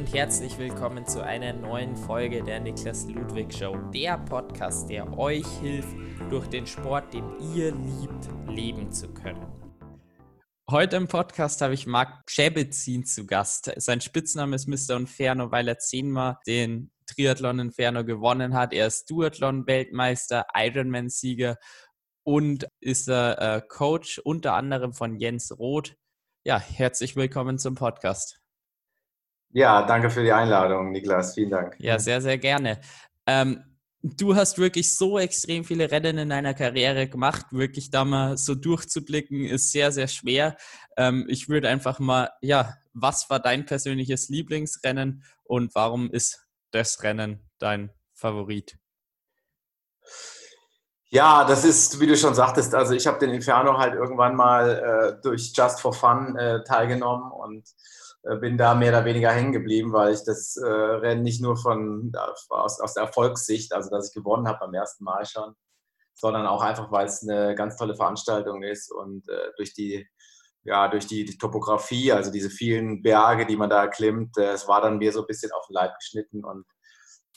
und herzlich willkommen zu einer neuen Folge der Niklas Ludwig Show, der Podcast, der euch hilft, durch den Sport, den ihr liebt, leben zu können. Heute im Podcast habe ich Marc Schäbezin zu Gast. Sein Spitzname ist Mr. Inferno, weil er zehnmal den Triathlon Inferno gewonnen hat. Er ist Duathlon-Weltmeister, Ironman-Sieger und ist äh, Coach unter anderem von Jens Roth. Ja, herzlich willkommen zum Podcast. Ja, danke für die Einladung, Niklas. Vielen Dank. Ja, sehr, sehr gerne. Ähm, du hast wirklich so extrem viele Rennen in deiner Karriere gemacht. Wirklich da mal so durchzublicken, ist sehr, sehr schwer. Ähm, ich würde einfach mal, ja, was war dein persönliches Lieblingsrennen und warum ist das Rennen dein Favorit? Ja, das ist, wie du schon sagtest, also ich habe den Inferno halt irgendwann mal äh, durch Just for Fun äh, teilgenommen und bin da mehr oder weniger hängen geblieben, weil ich das äh, Rennen nicht nur von aus, aus der Erfolgssicht, also dass ich gewonnen habe beim ersten Mal schon, sondern auch einfach, weil es eine ganz tolle Veranstaltung ist und äh, durch die ja, durch die, Topografie, also diese vielen Berge, die man da erklimmt, äh, es war dann mir so ein bisschen auf den Leib geschnitten und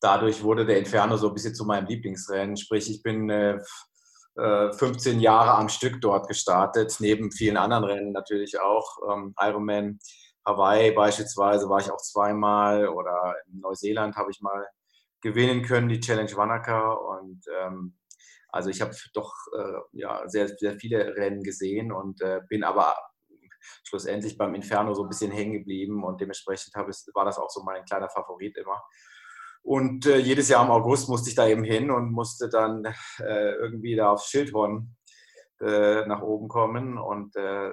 dadurch wurde der Inferno so ein bisschen zu meinem Lieblingsrennen. Sprich, ich bin äh, 15 äh, Jahre am Stück dort gestartet, neben vielen anderen Rennen natürlich auch. Ähm, Ironman Hawaii beispielsweise war ich auch zweimal oder in Neuseeland habe ich mal gewinnen können, die Challenge Wanaka. Und ähm, also ich habe doch äh, ja, sehr, sehr viele Rennen gesehen und äh, bin aber schlussendlich beim Inferno so ein bisschen hängen geblieben und dementsprechend ich, war das auch so mein kleiner Favorit immer. Und äh, jedes Jahr im August musste ich da eben hin und musste dann äh, irgendwie da aufs Schildhorn äh, nach oben kommen. Und äh,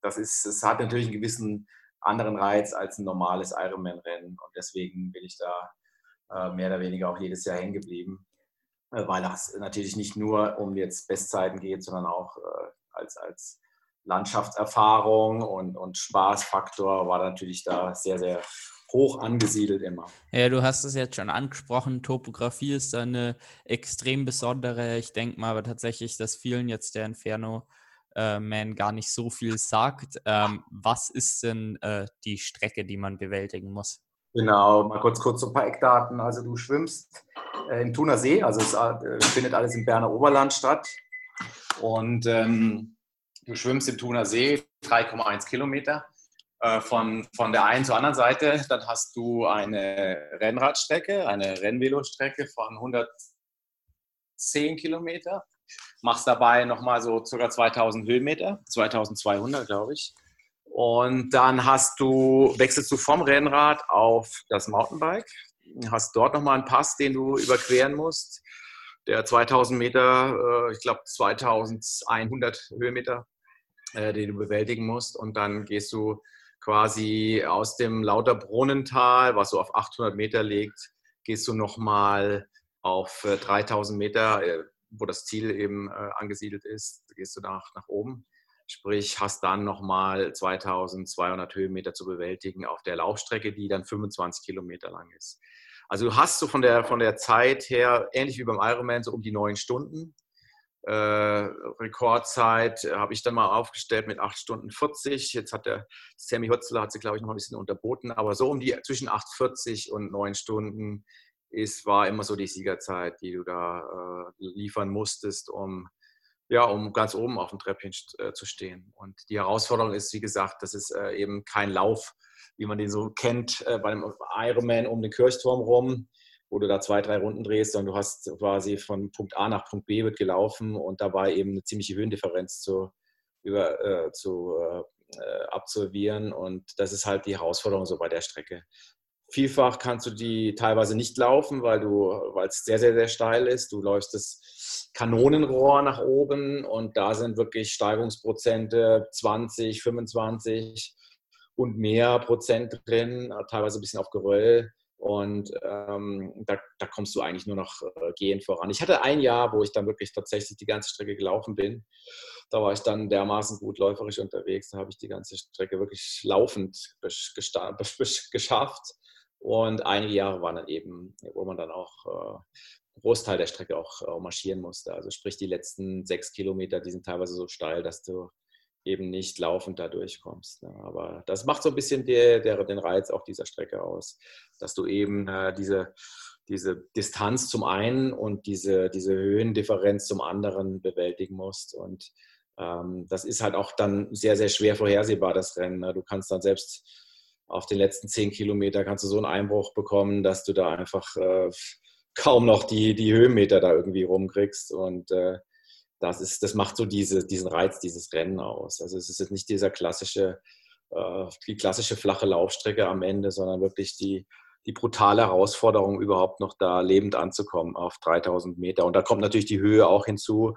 das ist, es hat natürlich einen gewissen anderen Reiz als ein normales Ironman-Rennen. Und deswegen bin ich da äh, mehr oder weniger auch jedes Jahr hängen geblieben, äh, weil das natürlich nicht nur um jetzt Bestzeiten geht, sondern auch äh, als, als Landschaftserfahrung und, und Spaßfaktor war natürlich da sehr, sehr hoch angesiedelt immer. Ja, du hast es jetzt schon angesprochen, Topografie ist da eine extrem besondere. Ich denke mal aber tatsächlich, dass vielen jetzt der Inferno äh, Man gar nicht so viel sagt. Ähm, was ist denn äh, die Strecke, die man bewältigen muss? Genau, mal kurz, kurz so ein paar Eckdaten. Also du schwimmst äh, im Thuner See, also es äh, findet alles im Berner Oberland statt. Und ähm, du schwimmst im Thuner See 3,1 Kilometer. Äh, von, von der einen zur anderen Seite, dann hast du eine Rennradstrecke, eine Rennvelostrecke von 110 Kilometer machst dabei nochmal so ca. 2000 Höhenmeter, 2200 glaube ich. Und dann hast du, wechselst du vom Rennrad auf das Mountainbike, hast dort nochmal einen Pass, den du überqueren musst, der 2000 Meter, äh, ich glaube 2100 Höhenmeter, äh, den du bewältigen musst. Und dann gehst du quasi aus dem Lauterbrunnental, was so auf 800 Meter liegt, gehst du nochmal auf 3000 äh, Meter wo das Ziel eben äh, angesiedelt ist, gehst du nach, nach oben. Sprich, hast dann nochmal 2200 Höhenmeter zu bewältigen auf der Laufstrecke, die dann 25 Kilometer lang ist. Also du hast so von der, von der Zeit her, ähnlich wie beim Ironman, so um die neun Stunden. Äh, Rekordzeit habe ich dann mal aufgestellt mit 8 Stunden 40. Jetzt hat der Sammy Hutzler, hat sie glaube ich noch ein bisschen unterboten, aber so um die zwischen 8,40 und 9 Stunden ist, war immer so die Siegerzeit, die du da äh, liefern musstest, um, ja, um ganz oben auf dem Treppchen äh, zu stehen. Und die Herausforderung ist, wie gesagt, das ist äh, eben kein Lauf, wie man den so kennt, äh, bei einem Ironman um den Kirchturm rum, wo du da zwei, drei Runden drehst, sondern du hast quasi von Punkt A nach Punkt B wird gelaufen und dabei eben eine ziemliche Höhendifferenz zu, über, äh, zu äh, absolvieren. Und das ist halt die Herausforderung so bei der Strecke. Vielfach kannst du die teilweise nicht laufen, weil du, weil es sehr, sehr, sehr steil ist. Du läufst das Kanonenrohr nach oben und da sind wirklich Steigungsprozente 20, 25 und mehr Prozent drin, teilweise ein bisschen auf Geröll. Und ähm, da, da, kommst du eigentlich nur noch äh, gehend voran. Ich hatte ein Jahr, wo ich dann wirklich tatsächlich die ganze Strecke gelaufen bin. Da war ich dann dermaßen gut läuferisch unterwegs. Da habe ich die ganze Strecke wirklich laufend geschafft. Und einige Jahre waren dann eben, wo man dann auch äh, Großteil der Strecke auch äh, marschieren musste. Also sprich die letzten sechs Kilometer, die sind teilweise so steil, dass du eben nicht laufend da durchkommst. Ne? Aber das macht so ein bisschen der, der, den Reiz auch dieser Strecke aus, dass du eben äh, diese, diese Distanz zum einen und diese, diese Höhendifferenz zum anderen bewältigen musst. Und ähm, das ist halt auch dann sehr, sehr schwer vorhersehbar, das Rennen. Ne? Du kannst dann selbst auf den letzten zehn Kilometer kannst du so einen Einbruch bekommen, dass du da einfach äh, kaum noch die, die Höhenmeter da irgendwie rumkriegst. Und äh, das, ist, das macht so diese, diesen Reiz dieses Rennen aus. Also es ist jetzt nicht dieser klassische, äh, die klassische flache Laufstrecke am Ende, sondern wirklich die, die brutale Herausforderung, überhaupt noch da lebend anzukommen auf 3000 Meter. Und da kommt natürlich die Höhe auch hinzu.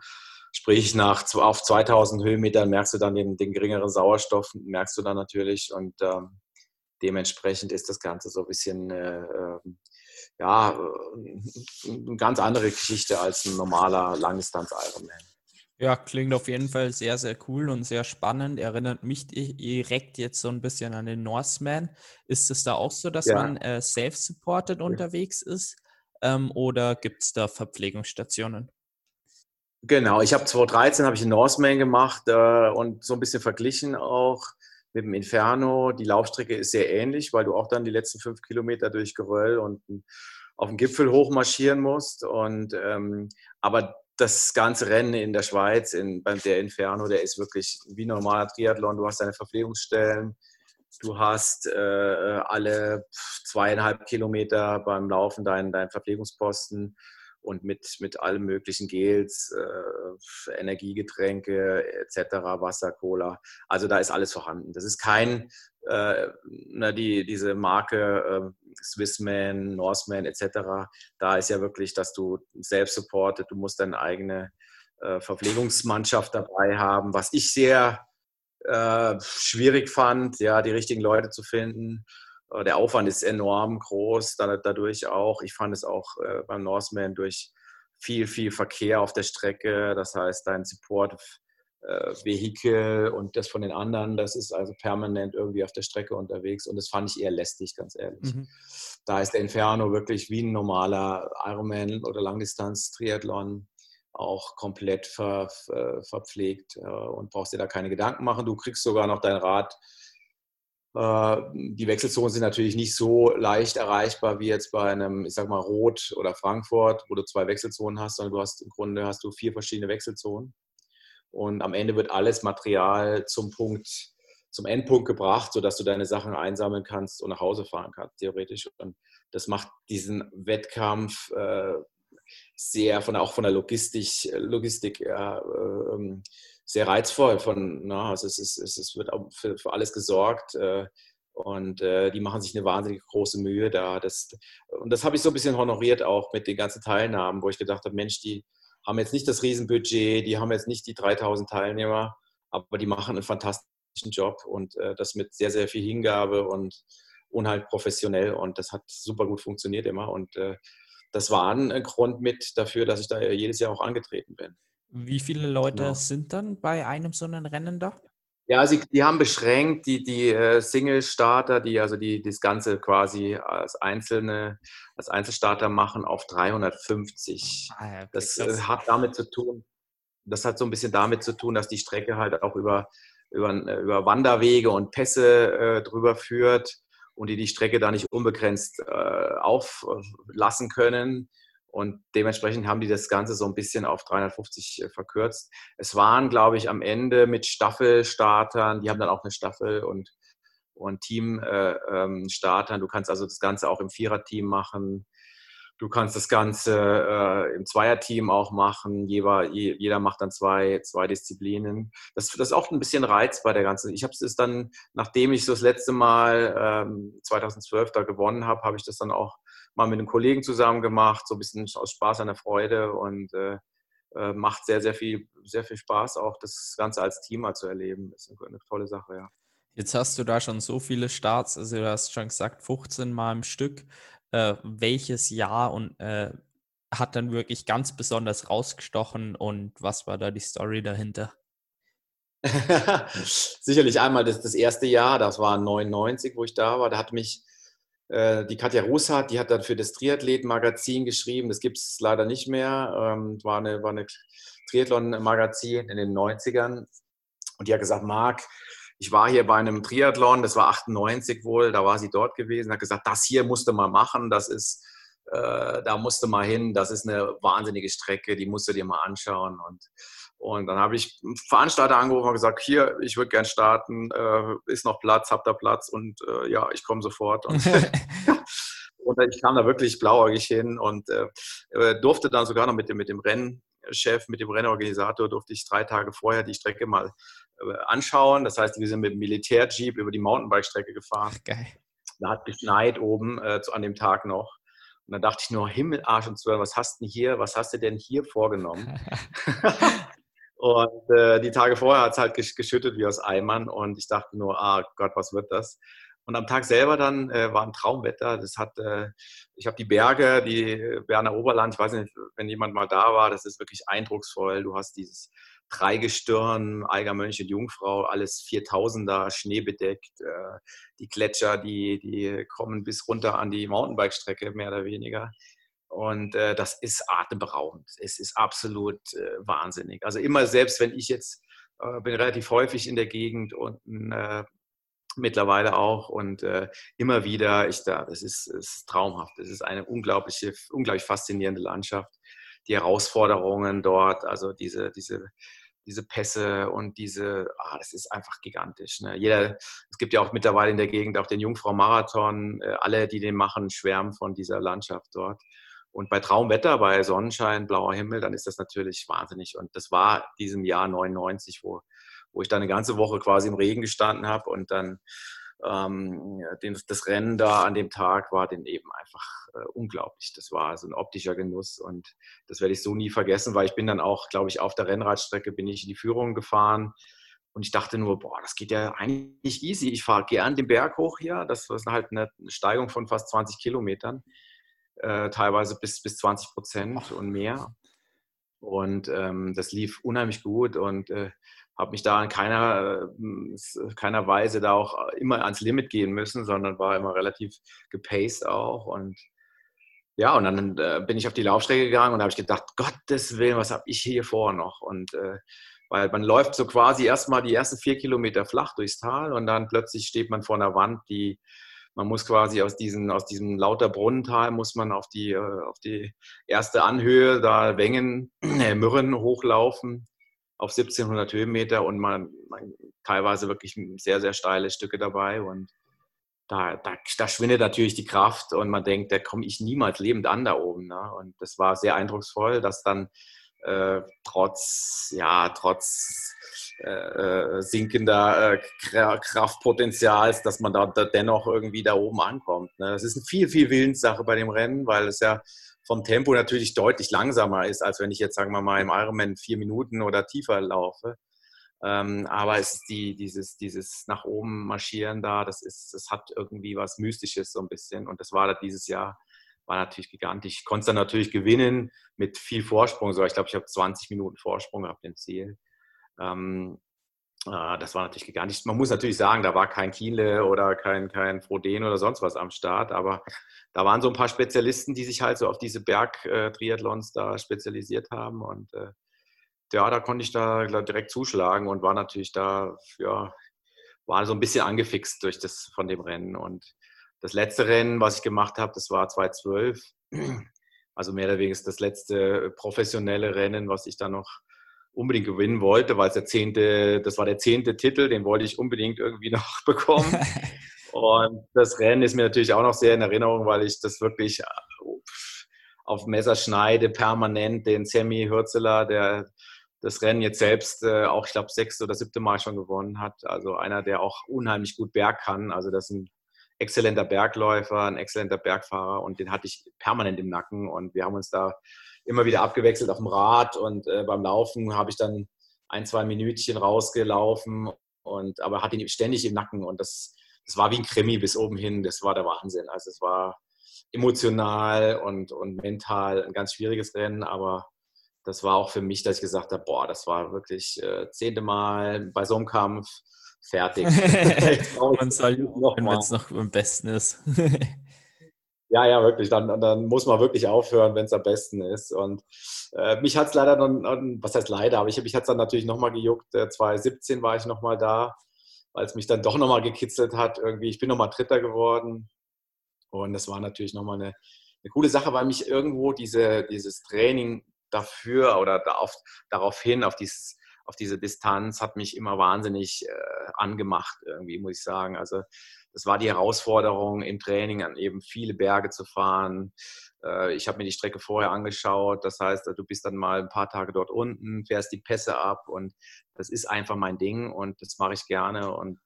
Sprich, nach, auf 2000 Höhenmetern merkst du dann den, den geringeren Sauerstoff, merkst du dann natürlich. Und ähm, dementsprechend ist das Ganze so ein bisschen äh, ähm, ja, eine ganz andere Geschichte als ein normaler Langdistanz-Ironman. Ja, klingt auf jeden Fall sehr, sehr cool und sehr spannend. Erinnert mich direkt jetzt so ein bisschen an den Norseman. Ist es da auch so, dass ja. man äh, self-supported ja. unterwegs ist ähm, oder gibt es da Verpflegungsstationen? Genau, ich habe 2013 habe ich den Norseman gemacht äh, und so ein bisschen verglichen auch mit dem Inferno. Die Laufstrecke ist sehr ähnlich, weil du auch dann die letzten fünf Kilometer durch Geröll und auf den Gipfel hochmarschieren musst. Und, ähm, aber das ganze Rennen in der Schweiz, in, beim der Inferno, der ist wirklich wie normaler Triathlon. Du hast deine Verpflegungsstellen, du hast äh, alle zweieinhalb Kilometer beim Laufen deinen, deinen Verpflegungsposten und mit, mit allen möglichen Gels, äh, Energiegetränke etc., Wasser, Cola. Also da ist alles vorhanden. Das ist kein, äh, na, die, diese Marke äh, Swissman, Norseman etc., da ist ja wirklich, dass du selbst supportet, du musst deine eigene äh, Verpflegungsmannschaft dabei haben, was ich sehr äh, schwierig fand, ja, die richtigen Leute zu finden. Äh, der Aufwand ist enorm groß, dadurch auch. Ich fand es auch äh, beim Norseman durch viel, viel Verkehr auf der Strecke. Das heißt, dein Support-Vehikel äh, und das von den anderen, das ist also permanent irgendwie auf der Strecke unterwegs und das fand ich eher lästig, ganz ehrlich. Mhm. Da ist der Inferno wirklich wie ein normaler Ironman oder Langdistanz-Triathlon auch komplett ver, ver, verpflegt und brauchst dir da keine Gedanken machen. Du kriegst sogar noch dein Rad die Wechselzonen sind natürlich nicht so leicht erreichbar wie jetzt bei einem, ich sag mal, Rot oder Frankfurt, wo du zwei Wechselzonen hast, sondern du hast im Grunde hast du vier verschiedene Wechselzonen. Und am Ende wird alles Material zum Punkt, zum Endpunkt gebracht, sodass du deine Sachen einsammeln kannst und nach Hause fahren kannst, theoretisch. Und das macht diesen Wettkampf äh, sehr von auch von der Logistik, Logistik äh, ähm, sehr reizvoll. Von, na, also es, ist, es wird auch für, für alles gesorgt äh, und äh, die machen sich eine wahnsinnig große Mühe da. Das, und das habe ich so ein bisschen honoriert auch mit den ganzen Teilnahmen, wo ich gedacht habe, Mensch, die haben jetzt nicht das Riesenbudget, die haben jetzt nicht die 3000 Teilnehmer, aber die machen einen fantastischen Job und äh, das mit sehr, sehr viel Hingabe und unheimlich professionell und das hat super gut funktioniert immer und äh, das war ein Grund mit dafür, dass ich da jedes Jahr auch angetreten bin. Wie viele Leute genau. sind dann bei einem so einem Rennen da? Ja, sie, die haben beschränkt die, die äh, Single-Starter, die also die, das Ganze quasi als einzelne, als Einzelstarter machen, auf 350. Ah, ja, okay, das äh, hat damit zu tun, das hat so ein bisschen damit zu tun, dass die Strecke halt auch über, über, über Wanderwege und Pässe äh, drüber führt und die die Strecke da nicht unbegrenzt äh, auflassen können. Und dementsprechend haben die das Ganze so ein bisschen auf 350 äh, verkürzt. Es waren, glaube ich, am Ende mit Staffelstartern, die haben dann auch eine Staffel und, und Teamstartern. Äh, ähm, du kannst also das Ganze auch im Viererteam machen. Du kannst das Ganze äh, im Zweierteam auch machen. Jeder, jeder macht dann zwei, zwei Disziplinen. Das, das ist auch ein bisschen Reiz bei der ganzen. Ich habe es dann, nachdem ich so das letzte Mal ähm, 2012 da gewonnen habe, habe ich das dann auch mal mit einem Kollegen zusammen gemacht, so ein bisschen aus Spaß an der Freude und äh, äh, macht sehr, sehr viel, sehr viel Spaß, auch das Ganze als Team mal zu erleben. Das ist eine, tolle Sache, ja. Jetzt hast du da schon so viele Starts, also du hast schon gesagt, 15 Mal im Stück. Äh, welches Jahr und äh, hat dann wirklich ganz besonders rausgestochen und was war da die Story dahinter? Sicherlich einmal das, das erste Jahr, das war 99, wo ich da war. Da hat mich die Katja Russhardt, die hat dann für das Triathlet-Magazin geschrieben. Das gibt es leider nicht mehr. Ähm, war eine, war eine Triathlon-Magazin in den 90ern. Und die hat gesagt, Marc, ich war hier bei einem Triathlon, das war 98 wohl, da war sie dort gewesen, hat gesagt, das hier musste mal machen, das ist, äh, da musste mal hin, das ist eine wahnsinnige Strecke, die musst du dir mal anschauen. Und, und dann habe ich einen Veranstalter angerufen und gesagt, hier, ich würde gern starten, äh, ist noch Platz, habt ihr Platz? Und äh, ja, ich komme sofort. Und, und, ich kam da wirklich blauäugig hin und äh, äh, durfte dann sogar noch mit dem, mit dem Rennchef, mit dem Rennorganisator, durfte ich drei Tage vorher die Strecke mal äh, anschauen. Das heißt, wir sind mit dem Militärjeep über die Mountainbike-Strecke gefahren. Geil. Da hat geschneit oben äh, an dem Tag noch. Und dann dachte ich nur, Himmel, Arsch und Zwölf, was hast du hier, was hast du denn hier vorgenommen? und äh, die Tage vorher hat es halt geschüttet wie aus Eimern und ich dachte nur, ah Gott, was wird das? Und am Tag selber dann äh, war ein Traumwetter. Das hat, äh, ich habe die Berge, die Berner Oberland, ich weiß nicht, wenn jemand mal da war, das ist wirklich eindrucksvoll. Du hast dieses Dreigestirn, Eiger Mönch und Jungfrau, alles 4000er, schneebedeckt. Äh, die Gletscher, die, die kommen bis runter an die Mountainbike-Strecke, mehr oder weniger. Und äh, das ist atemberaubend. Es ist absolut äh, wahnsinnig. Also immer selbst, wenn ich jetzt, äh, bin relativ häufig in der Gegend und äh, mittlerweile auch und äh, immer wieder, ich da, das ist, ist traumhaft. Es ist eine unglaubliche, unglaublich faszinierende Landschaft. Die Herausforderungen dort, also diese, diese diese Pässe und diese, ah, das ist einfach gigantisch. Ne? Jeder, es gibt ja auch mittlerweile in der Gegend auch den Jungfrau-Marathon. Äh, alle, die den machen, schwärmen von dieser Landschaft dort. Und bei Traumwetter, bei Sonnenschein, blauer Himmel, dann ist das natürlich wahnsinnig. Und das war diesem Jahr 99, wo, wo ich dann eine ganze Woche quasi im Regen gestanden habe und dann ähm, den, das Rennen da an dem Tag war den eben einfach äh, unglaublich. Das war so ein optischer Genuss und das werde ich so nie vergessen, weil ich bin dann auch, glaube ich, auf der Rennradstrecke bin ich in die Führung gefahren und ich dachte nur, boah, das geht ja eigentlich easy. Ich fahre gern den Berg hoch hier. Das ist halt eine Steigung von fast 20 Kilometern, äh, teilweise bis, bis 20 Prozent und mehr. Und ähm, das lief unheimlich gut und äh, habe mich da in keiner, äh, keiner Weise da auch immer ans Limit gehen müssen, sondern war immer relativ gepaced auch. Und ja, und dann äh, bin ich auf die Laufstrecke gegangen und habe ich gedacht, Gottes Willen, was habe ich hier vor noch? Und äh, weil man läuft so quasi erstmal die ersten vier Kilometer flach durchs Tal und dann plötzlich steht man vor einer Wand, die man muss quasi aus, diesen, aus diesem lauter Brunnental muss man auf die, äh, auf die erste Anhöhe, da Wengen, äh, Mürren hochlaufen auf 1700 Höhenmeter und man, man teilweise wirklich sehr, sehr steile Stücke dabei und da, da, da schwindet natürlich die Kraft und man denkt, da komme ich niemals lebend an da oben. Ne? Und das war sehr eindrucksvoll, dass dann äh, trotz, ja, trotz äh, äh sinkender äh, Kraftpotenzials, dass man da, dennoch irgendwie da oben ankommt. Ne? Das ist eine viel, viel Willenssache bei dem Rennen, weil es ja vom Tempo natürlich deutlich langsamer ist, als wenn ich jetzt, sagen wir mal, im Ironman vier Minuten oder tiefer laufe. Ähm, aber es ist die, dieses, dieses nach oben marschieren da, das ist, das hat irgendwie was Mystisches so ein bisschen. Und das war da dieses Jahr, war natürlich gigantisch. Ich konnte es dann natürlich gewinnen mit viel Vorsprung. So, ich glaube, ich habe 20 Minuten Vorsprung auf dem Ziel. Ähm, äh, das war natürlich gigantisch. Man muss natürlich sagen, da war kein Kienle oder kein, kein Froden oder sonst was am Start, aber da waren so ein paar Spezialisten, die sich halt so auf diese Berg-Triathlons da spezialisiert haben. Und äh, ja, da konnte ich da direkt zuschlagen und war natürlich da, ja, war so ein bisschen angefixt durch das von dem Rennen. Und das letzte Rennen, was ich gemacht habe, das war 2012. Also mehr oder weniger das letzte professionelle Rennen, was ich da noch unbedingt gewinnen wollte, weil es der zehnte, das war der zehnte Titel, den wollte ich unbedingt irgendwie noch bekommen. Und das Rennen ist mir natürlich auch noch sehr in Erinnerung, weil ich das wirklich äh, auf Messer schneide, permanent den Sammy Hürzeler, der das Rennen jetzt selbst äh, auch, ich glaube, sechste oder siebte Mal schon gewonnen hat. Also einer, der auch unheimlich gut Berg kann. Also das ist ein exzellenter Bergläufer, ein exzellenter Bergfahrer und den hatte ich permanent im Nacken und wir haben uns da immer wieder abgewechselt auf dem Rad und äh, beim Laufen habe ich dann ein, zwei Minütchen rausgelaufen und aber hatte ihn ständig im Nacken und das es war wie ein Krimi bis oben hin. Das war der Wahnsinn. Also es war emotional und, und mental ein ganz schwieriges Rennen, aber das war auch für mich, dass ich gesagt habe, boah, das war wirklich äh, zehnte Mal bei so einem Kampf fertig. Man soll wenn es noch am besten ist. Ja, ja, wirklich. Dann, dann muss man wirklich aufhören, wenn es am besten ist. Und äh, mich hat es leider dann, was heißt leider, aber ich, mich hat es dann natürlich nochmal gejuckt. Äh, 2017 war ich nochmal da, weil es mich dann doch nochmal gekitzelt hat. Irgendwie, ich bin nochmal Dritter geworden. Und das war natürlich nochmal eine, eine coole Sache, weil mich irgendwo diese, dieses Training dafür oder darauf, darauf hin, auf dieses auf diese Distanz hat mich immer wahnsinnig äh, angemacht, irgendwie, muss ich sagen. Also das war die Herausforderung im Training, an eben viele Berge zu fahren. Äh, ich habe mir die Strecke vorher angeschaut. Das heißt, du bist dann mal ein paar Tage dort unten, fährst die Pässe ab und das ist einfach mein Ding und das mache ich gerne. Und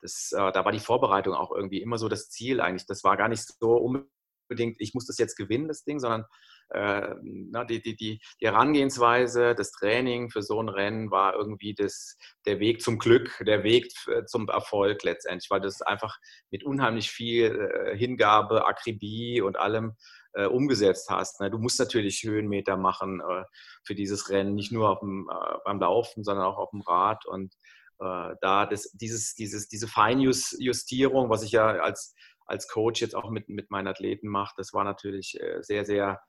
das, äh, da war die Vorbereitung auch irgendwie immer so das Ziel eigentlich. Das war gar nicht so unbedingt, ich muss das jetzt gewinnen, das Ding, sondern äh, na, die, die, die, die Herangehensweise, das Training für so ein Rennen war irgendwie das, der Weg zum Glück, der Weg zum Erfolg letztendlich, weil das einfach mit unheimlich viel äh, Hingabe, Akribie und allem äh, umgesetzt hast. Ne? Du musst natürlich Höhenmeter machen äh, für dieses Rennen, nicht nur dem, äh, beim Laufen, sondern auch auf dem Rad und äh, da das, dieses, dieses, diese Feinjustierung, was ich ja als, als Coach jetzt auch mit, mit meinen Athleten mache, das war natürlich sehr, sehr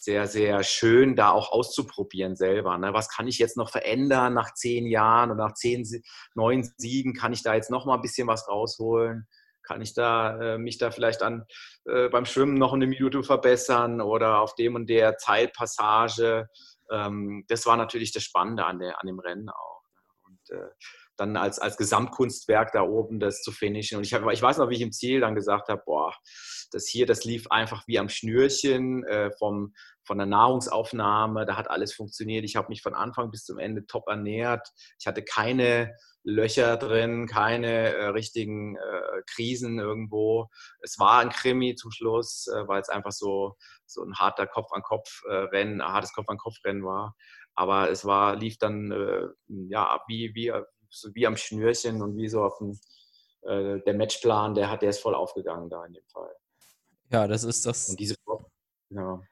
sehr, sehr schön, da auch auszuprobieren selber. Ne? Was kann ich jetzt noch verändern nach zehn Jahren und nach zehn, neun Siegen? Kann ich da jetzt noch mal ein bisschen was rausholen? Kann ich da äh, mich da vielleicht an äh, beim Schwimmen noch eine Minute verbessern oder auf dem und der Zeitpassage? Ähm, das war natürlich das Spannende an, der, an dem Rennen auch. Ne? Und äh, dann als, als Gesamtkunstwerk da oben das zu finishen. Und ich, hab, ich weiß noch, wie ich im Ziel dann gesagt habe, boah, das hier, das lief einfach wie am Schnürchen äh, vom, von der Nahrungsaufnahme, da hat alles funktioniert. Ich habe mich von Anfang bis zum Ende top ernährt. Ich hatte keine Löcher drin, keine äh, richtigen äh, Krisen irgendwo. Es war ein Krimi zum Schluss, äh, weil es einfach so, so ein harter Kopf-an-Kopf-Rennen, ein hartes Kopf-an-Kopf-Rennen war. Aber es war, lief dann äh, ja, wie, wie, so wie am Schnürchen und wie so auf dem, äh, der Matchplan, der hat, der ist voll aufgegangen da in dem Fall. Ja, das ist das. Und diese, ja.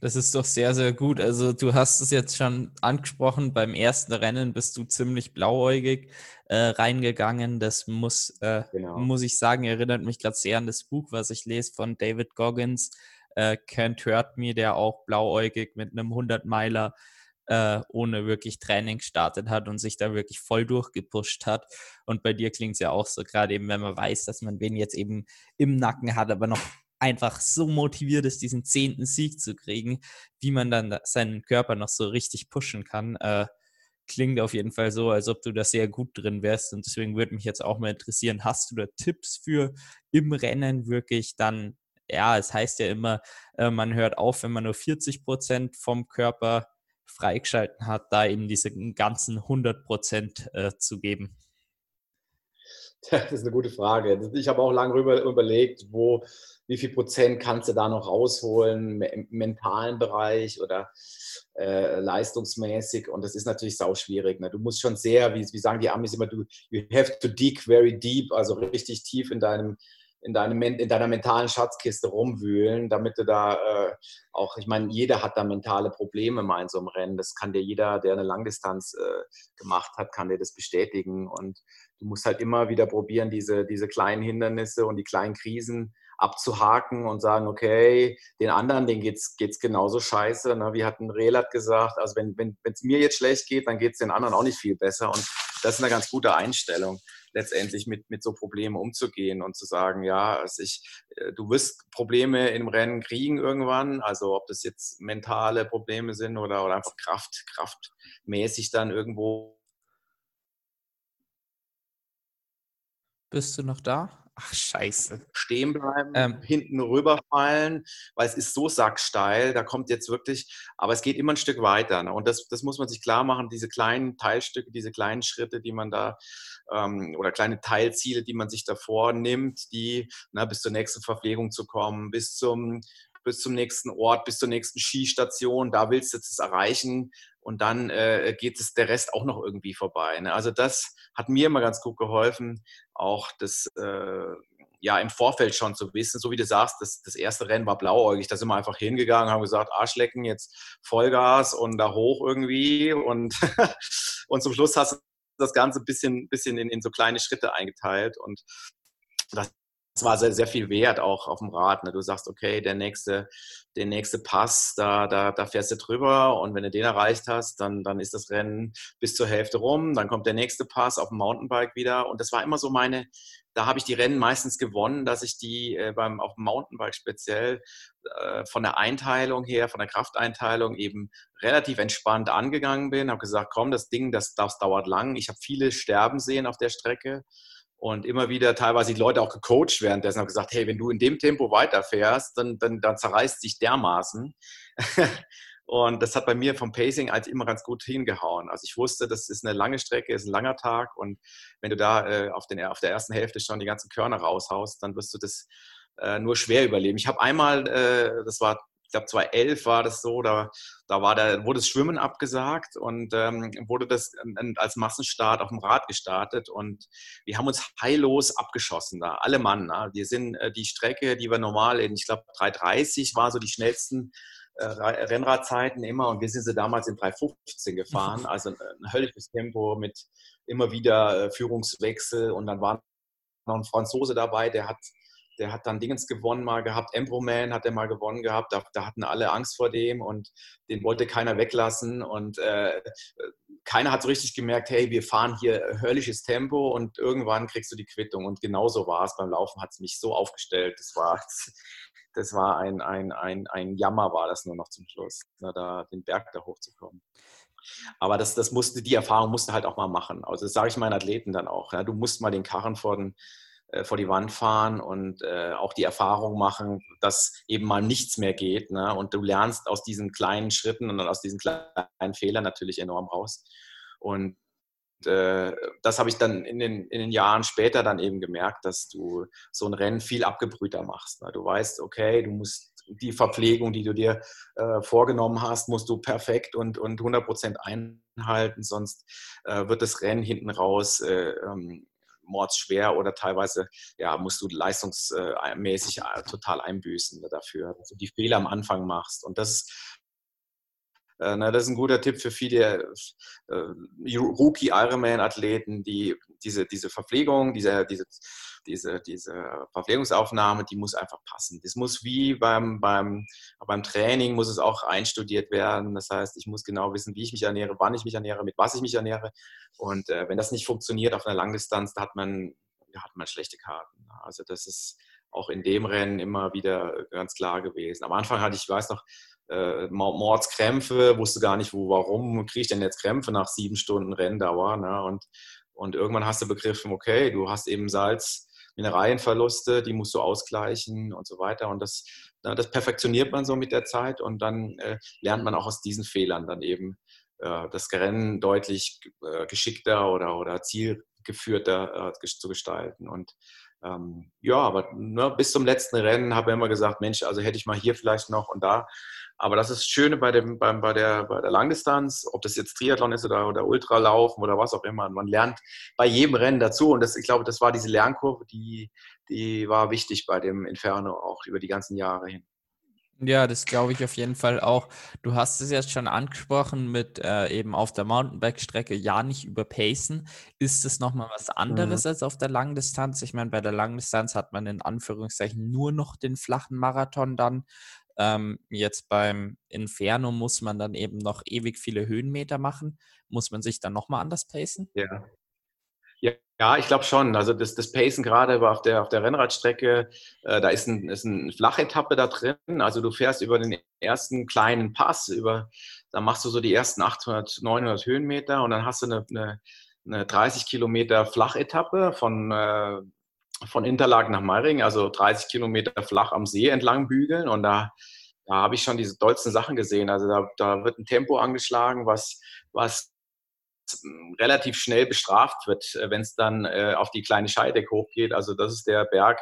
Das ist doch sehr, sehr gut. Also du hast es jetzt schon angesprochen, beim ersten Rennen bist du ziemlich blauäugig äh, reingegangen. Das muss, äh, genau. muss ich sagen, erinnert mich gerade sehr an das Buch, was ich lese von David Goggins, äh, Can't Hurt Me, der auch blauäugig mit einem 100-Meiler äh, ohne wirklich Training gestartet hat und sich da wirklich voll durchgepusht hat. Und bei dir klingt es ja auch so, gerade eben, wenn man weiß, dass man wen jetzt eben im Nacken hat, aber noch einfach so motiviert ist, diesen zehnten Sieg zu kriegen, wie man dann seinen Körper noch so richtig pushen kann. Äh, klingt auf jeden Fall so, als ob du da sehr gut drin wärst. Und deswegen würde mich jetzt auch mal interessieren, hast du da Tipps für im Rennen wirklich dann, ja, es heißt ja immer, äh, man hört auf, wenn man nur 40 Prozent vom Körper freigeschalten hat, da eben diese ganzen 100 Prozent äh, zu geben? Das ist eine gute Frage. Ich habe auch lange überlegt, wo, wie viel Prozent kannst du da noch rausholen im mentalen Bereich oder äh, leistungsmäßig. Und das ist natürlich sau schwierig. Ne? Du musst schon sehr, wie, wie sagen die Amis immer, du you have to dig very deep, also richtig tief in deinem in, deinem, in deiner mentalen Schatzkiste rumwühlen, damit du da äh, auch, ich meine, jeder hat da mentale Probleme mal in so einem Rennen. Das kann dir jeder, der eine Langdistanz äh, gemacht hat, kann dir das bestätigen. Und du musst halt immer wieder probieren, diese, diese kleinen Hindernisse und die kleinen Krisen abzuhaken und sagen, okay, den anderen, denen geht es genauso scheiße. Ne? Wie hat ein Relat gesagt, also wenn es wenn, mir jetzt schlecht geht, dann geht es den anderen auch nicht viel besser. Und das ist eine ganz gute Einstellung letztendlich mit, mit so Problemen umzugehen und zu sagen, ja, also ich, äh, du wirst Probleme im Rennen kriegen irgendwann, also ob das jetzt mentale Probleme sind oder, oder einfach Kraft, kraftmäßig dann irgendwo. Bist du noch da? Ach, scheiße. Stehen bleiben, ähm. hinten rüberfallen, weil es ist so sacksteil, da kommt jetzt wirklich, aber es geht immer ein Stück weiter. Ne? Und das, das muss man sich klar machen, diese kleinen Teilstücke, diese kleinen Schritte, die man da, ähm, oder kleine Teilziele, die man sich davor nimmt, die na, bis zur nächsten Verpflegung zu kommen, bis zum bis zum nächsten Ort, bis zur nächsten Skistation, da willst du es erreichen und dann äh, geht es der Rest auch noch irgendwie vorbei. Ne? Also das hat mir immer ganz gut geholfen, auch das äh, ja im Vorfeld schon zu wissen, so wie du sagst, das, das erste Rennen war blauäugig, da sind wir einfach hingegangen, haben gesagt, Arschlecken, jetzt Vollgas und da hoch irgendwie. Und, und zum Schluss hast du das Ganze ein bisschen, bisschen in, in so kleine Schritte eingeteilt. Und das war sehr, sehr viel wert auch auf dem Rad. Ne? Du sagst, okay, der nächste, der nächste Pass, da, da, da fährst du drüber und wenn du den erreicht hast, dann, dann ist das Rennen bis zur Hälfte rum. Dann kommt der nächste Pass auf dem Mountainbike wieder. Und das war immer so meine, da habe ich die Rennen meistens gewonnen, dass ich die äh, beim, auf dem Mountainbike speziell äh, von der Einteilung her, von der Krafteinteilung eben relativ entspannt angegangen bin. Habe gesagt, komm, das Ding, das, das dauert lang. Ich habe viele sterben sehen auf der Strecke und immer wieder teilweise die Leute auch gecoacht währenddessen, haben gesagt, hey, wenn du in dem Tempo weiterfährst, dann, dann, dann zerreißt sich dermaßen. und das hat bei mir vom Pacing als immer ganz gut hingehauen. Also ich wusste, das ist eine lange Strecke, ist ein langer Tag und wenn du da äh, auf, den, auf der ersten Hälfte schon die ganzen Körner raushaust, dann wirst du das äh, nur schwer überleben. Ich habe einmal, äh, das war ich glaube 2011 war das so, da, da war der, wurde das Schwimmen abgesagt und ähm, wurde das als Massenstart auf dem Rad gestartet und wir haben uns heillos abgeschossen da, alle Mann. Na. Wir sind äh, die Strecke, die wir normal in, ich glaube 3,30 war so die schnellsten äh, Rennradzeiten immer und wir sind sie damals in 3,15 gefahren, also ein höllisches Tempo mit immer wieder äh, Führungswechsel und dann war noch ein Franzose dabei, der hat der hat dann Dingens gewonnen mal gehabt, Embroman hat er mal gewonnen gehabt, da, da, hatten alle Angst vor dem und den wollte keiner weglassen und äh, keiner hat so richtig gemerkt, hey, wir fahren hier höllisches Tempo und irgendwann kriegst du die Quittung und genauso war es beim Laufen, hat es mich so aufgestellt, das war, das war ein, ein, ein, ein Jammer war das nur noch zum Schluss, na, da den Berg da hochzukommen. Aber das, das musste, die Erfahrung musste halt auch mal machen. Also das sage ich meinen Athleten dann auch. Ja, du musst mal den Karren vor den, vor die Wand fahren und äh, auch die Erfahrung machen, dass eben mal nichts mehr geht. Ne? Und du lernst aus diesen kleinen Schritten und aus diesen kleinen Fehlern natürlich enorm raus. Und äh, das habe ich dann in den, in den Jahren später dann eben gemerkt, dass du so ein Rennen viel abgebrühter machst. Ne? Du weißt, okay, du musst die Verpflegung, die du dir äh, vorgenommen hast, musst du perfekt und, und 100 Prozent einhalten, sonst äh, wird das Rennen hinten raus äh, ähm, mordsschwer oder teilweise ja, musst du leistungsmäßig äh, total einbüßen dafür, dass du die Fehler am Anfang machst. Und das ist äh, na, das ist ein guter Tipp für viele äh, Rookie-Ironman-Athleten, die diese, diese Verpflegung, diese, diese, diese, diese Verpflegungsaufnahme, die muss einfach passen. Das muss wie beim, beim, beim Training, muss es auch einstudiert werden. Das heißt, ich muss genau wissen, wie ich mich ernähre, wann ich mich ernähre, mit was ich mich ernähre. Und äh, wenn das nicht funktioniert auf einer Langdistanz, da hat man, da hat man schlechte Karten. Also das ist auch in dem Rennen immer wieder ganz klar gewesen. Am Anfang hatte ich, ich weiß noch, äh, Mordskrämpfe, wusste gar nicht, wo, warum kriege ich denn jetzt Krämpfe nach sieben Stunden Renndauer. Ne? Und, und irgendwann hast du begriffen, okay, du hast eben Salz, Mineralienverluste, die musst du ausgleichen und so weiter. Und das, das perfektioniert man so mit der Zeit und dann äh, lernt man auch aus diesen Fehlern dann eben äh, das Rennen deutlich äh, geschickter oder, oder zielgeführter zu gestalten. Und ähm, ja, aber ne, bis zum letzten Rennen habe ich immer gesagt, Mensch, also hätte ich mal hier vielleicht noch und da. Aber das ist das Schöne bei, dem, bei, bei, der, bei der Langdistanz, ob das jetzt Triathlon ist oder, oder Ultralaufen oder was auch immer. Man lernt bei jedem Rennen dazu. Und das, ich glaube, das war diese Lernkurve, die, die war wichtig bei dem Inferno auch über die ganzen Jahre hin. Ja, das glaube ich auf jeden Fall auch. Du hast es jetzt schon angesprochen mit äh, eben auf der Mountainbike-Strecke ja nicht überpacen. Ist es nochmal was anderes mhm. als auf der Langdistanz? Ich meine, bei der Langdistanz hat man in Anführungszeichen nur noch den flachen Marathon dann. Ähm, jetzt beim Inferno muss man dann eben noch ewig viele Höhenmeter machen. Muss man sich dann nochmal anders pacen? Ja. Ja, ja, ich glaube schon. Also das, das Pacen gerade auf der, auf der Rennradstrecke, äh, da ist, ein, ist eine Flachetappe da drin. Also du fährst über den ersten kleinen Pass, über, da machst du so die ersten 800, 900 Höhenmeter und dann hast du eine, eine, eine 30 Kilometer Flachetappe von, äh, von Interlaken nach Meiringen, also 30 Kilometer flach am See entlang bügeln und da, da habe ich schon diese dollsten Sachen gesehen. Also da, da wird ein Tempo angeschlagen, was, was relativ schnell bestraft wird, äh, wenn es dann äh, auf die kleine Scheideck hochgeht. Also das ist der Berg,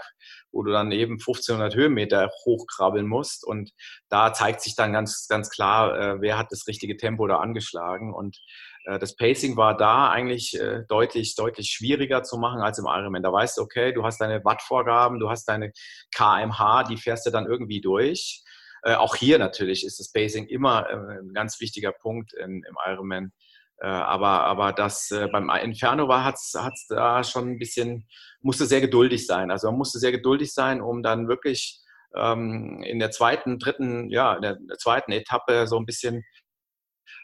wo du dann eben 1500 Höhenmeter hochkrabbeln musst. Und da zeigt sich dann ganz, ganz klar, äh, wer hat das richtige Tempo da angeschlagen. Und äh, das Pacing war da eigentlich äh, deutlich, deutlich schwieriger zu machen als im Ironman. Da weißt du, okay, du hast deine Wattvorgaben, du hast deine kmh, die fährst du dann irgendwie durch. Äh, auch hier natürlich ist das Pacing immer ein ganz wichtiger Punkt in, im Ironman Äh, aber, aber das äh, beim Inferno war, hat es da schon ein bisschen, musste sehr geduldig sein. Also man musste sehr geduldig sein, um dann wirklich ähm, in der zweiten, dritten, ja, in der, zweiten Etappe so ein bisschen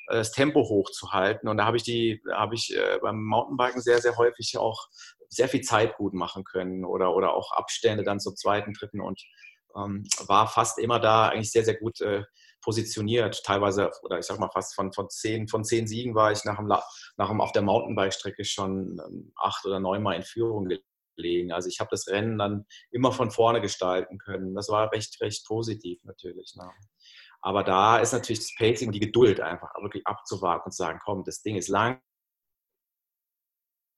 äh, das Tempo hochzuhalten. Und da habe ich die, habe ich beim Mountainbiken sehr, sehr häufig auch sehr viel Zeit gut machen können oder, oder auch Abstände dann zum zweiten, dritten und ähm, war fast immer da eigentlich sehr, sehr gut positioniert. Teilweise, oder ich sag mal fast von, von, zehn, von zehn Siegen war ich nach dem, nach dem auf der Mountainbike-Strecke schon ähm, acht oder neun Mal in Führung gelegen. Also ich habe das Rennen dann immer von vorne gestalten können. Das war recht, recht positiv natürlich. Ne? Aber da ist natürlich das Pacing, die Geduld einfach wirklich abzuwarten und zu sagen, komm, das Ding ist lang.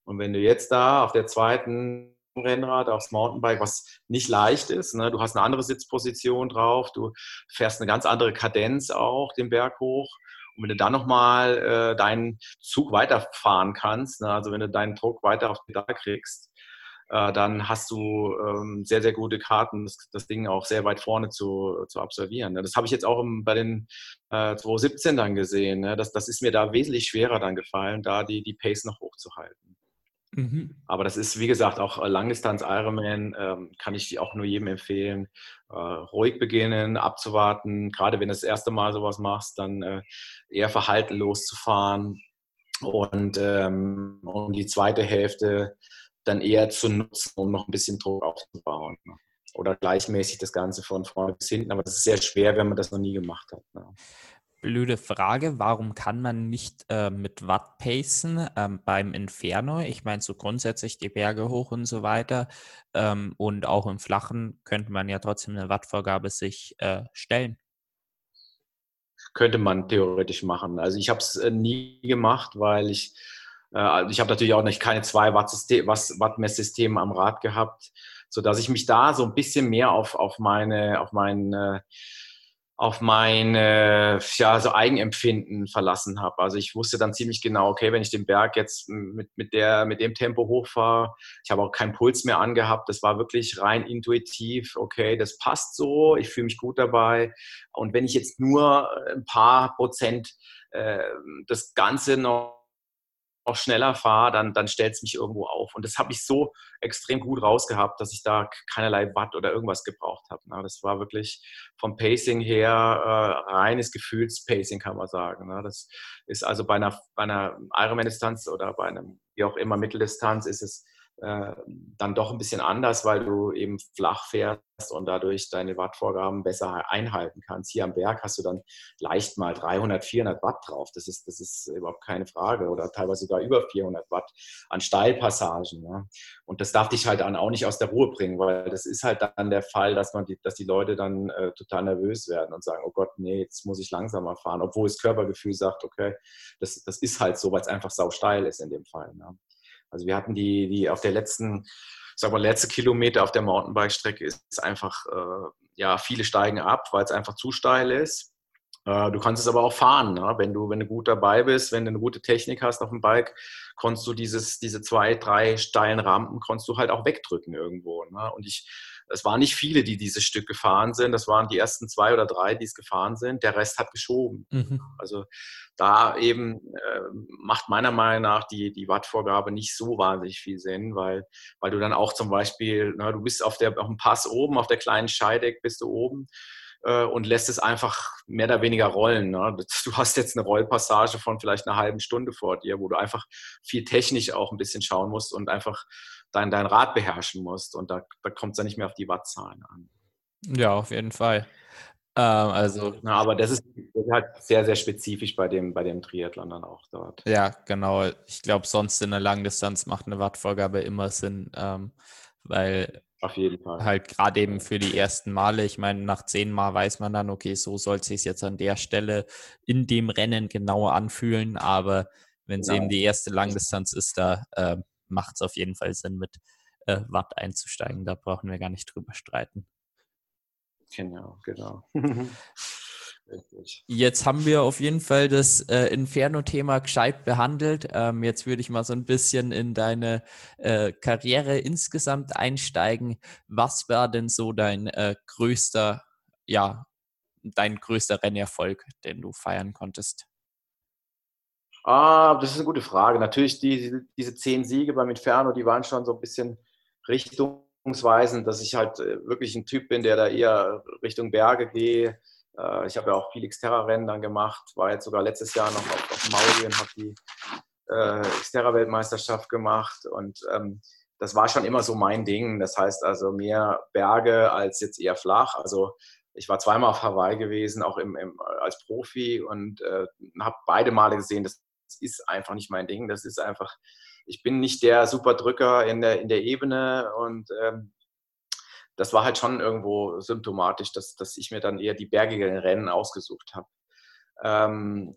Und wenn du jetzt da auf der zweiten Rennrad, aufs Mountainbike, was nicht leicht ist. Ne? Du hast eine andere Sitzposition drauf, du fährst eine ganz andere Kadenz auch den Berg hoch. Und wenn du dann nochmal äh, deinen Zug weiterfahren kannst, ne? also wenn du deinen Druck weiter auf Pedal kriegst, äh, dann hast du ähm, sehr, sehr gute Karten, das, das, Ding auch sehr weit vorne zu, zu absolvieren. Ne? Das habe ich jetzt auch im, bei den äh, 2017 dann gesehen. Ne? Das, das ist mir da wesentlich schwerer dann gefallen, da die, die Pace noch hochzuhalten. Mhm. Aber das ist, wie gesagt, auch äh, Langdistanz Ironman, ähm, kann ich auch nur jedem empfehlen. Äh, ruhig beginnen, abzuwarten. Gerade wenn du das erste Mal sowas machst, dann äh, eher verhalten loszufahren und ähm, um die zweite Hälfte dann eher zu nutzen, um noch ein bisschen Druck aufzubauen. Ne? Oder gleichmäßig das Ganze von vorne bis hinten. Aber das ist sehr schwer, wenn man das noch nie gemacht hat. Ne? Blöde Frage, warum kann man nicht äh, mit Watt pacen ähm, beim Inferno? Ich meine, so grundsätzlich die Berge hoch und so weiter. Ähm, und auch im Flachen könnte man ja trotzdem eine Wattvorgabe sich äh, stellen. Könnte man theoretisch machen. Also ich habe es äh, nie gemacht, weil ich, äh, also ich habe natürlich auch nicht keine zwei Wattmesssysteme am Rad gehabt, sodass ich mich da so ein bisschen mehr auf, auf meine, auf meine auf mein äh, ja, so Eigenempfinden verlassen habe. Also ich wusste dann ziemlich genau, okay, wenn ich den Berg jetzt mit, mit, der, mit dem Tempo hochfahre, ich habe auch keinen Puls mehr angehabt, das war wirklich rein intuitiv, okay, das passt so, ich fühle mich gut dabei. Und wenn ich jetzt nur ein paar Prozent äh, das Ganze noch auch schneller fahre, dann, dann stellt es mich irgendwo auf. Und das habe ich so extrem gut rausgehabt, dass ich da keinerlei Watt oder irgendwas gebraucht habe. Ne? Das war wirklich vom Pacing her äh, reines Gefühlspacing, kann man sagen. Ne? Das ist also bei einer, bei einer Ironman-Distanz oder bei einem, wie auch immer, Mitteldistanz ist es dann doch ein bisschen anders, weil du eben flach fährst und dadurch deine Wattvorgaben besser einhalten kannst. Hier am Berg hast du dann leicht mal 300, 400 Watt drauf. Das ist, das ist überhaupt keine Frage. Oder teilweise sogar über 400 Watt an Steilpassagen. Ne? Und das darf dich halt dann auch nicht aus der Ruhe bringen, weil das ist halt dann der Fall, dass, man die, dass die Leute dann äh, total nervös werden und sagen, oh Gott, nee, jetzt muss ich langsamer fahren. Obwohl das Körpergefühl sagt, okay, das, das ist halt so, weil es einfach sau steil ist in dem Fall. Ne? Also wir hatten die, die auf der letzten, sag mal, letzte Kilometer auf der Mountainbike-Strecke ist einfach, äh, ja, viele steigen ab, weil es einfach zu steil ist. Äh, du kannst es aber auch fahren, ne? wenn, du, wenn du gut dabei bist, wenn du eine gute Technik hast auf dem Bike, konntest du dieses, diese zwei, drei steilen Rampen, konntest du halt auch wegdrücken irgendwo. Ne? Und ich, es waren nicht viele, die dieses Stück gefahren sind. Das waren die ersten zwei oder drei, die es gefahren sind. Der Rest hat geschoben. Mhm. Also da eben äh, macht meiner Meinung nach die, die Wattvorgabe nicht so wahnsinnig viel Sinn, weil, weil du dann auch zum Beispiel, na, du bist auf, der, auf dem Pass oben, auf der kleinen Scheideck bist du oben äh, und lässt es einfach mehr oder weniger rollen. Ne? Du hast jetzt eine Rollpassage von vielleicht einer halben Stunde vor dir, wo du einfach viel technisch auch ein bisschen schauen musst und einfach dein, dein Rad beherrschen musst. Und da, da kommt es dann nicht mehr auf die Wattzahlen an. Ja, auf jeden Fall. Ähm, also, Na, aber das ist, halt sehr, sehr spezifisch bei dem, bei dem Triathlon dann auch dort. Ja, genau. Ich glaube, sonst in der Langdistanz macht eine Wattvorgabe immer Sinn, ähm, weil auf jeden Fall. Halt gerade eben für die ersten Male. Ich meine, nach zehn Mal weiß man dann, okay, so soll es sich jetzt an der Stelle in dem Rennen genau anfühlen. Aber wenn es genau. eben die erste Langdistanz ist, da äh, macht es auf jeden Fall Sinn, mit äh, Watt einzusteigen. Da brauchen wir gar nicht drüber streiten. Genau, genau. Jetzt haben wir auf jeden Fall das äh, Inferno-Thema gescheit behandelt. Ähm, jetzt würde ich mal so ein bisschen in deine äh, Karriere insgesamt einsteigen. Was war denn so dein äh, größter, ja, dein größter Rennerfolg, den du feiern konntest? Ah, das ist eine gute Frage. Natürlich, die, diese zehn Siege beim Inferno, die waren schon so ein bisschen richtungsweisend, dass ich halt äh, wirklich ein Typ bin, der da eher Richtung Berge gehe. Äh, ich habe ja auch viel Xterra-Rennen dann gemacht, war jetzt sogar letztes Jahr noch auf, auf Maui und habe die äh, Xterra-Weltmeisterschaft gemacht und ähm, das war schon immer so mein Ding. Das heißt also mehr Berge als jetzt eher flach. Also ich war zweimal auf Hawaii gewesen, auch im, im als Profi und äh, habe beide Male gesehen, ist einfach nicht mein Ding. Das ist einfach, ich bin nicht der Superdrücker in der, in der Ebene und ähm, das war halt schon irgendwo symptomatisch, dass, dass ich mir dann eher die bergigen Rennen ausgesucht habe. Ähm,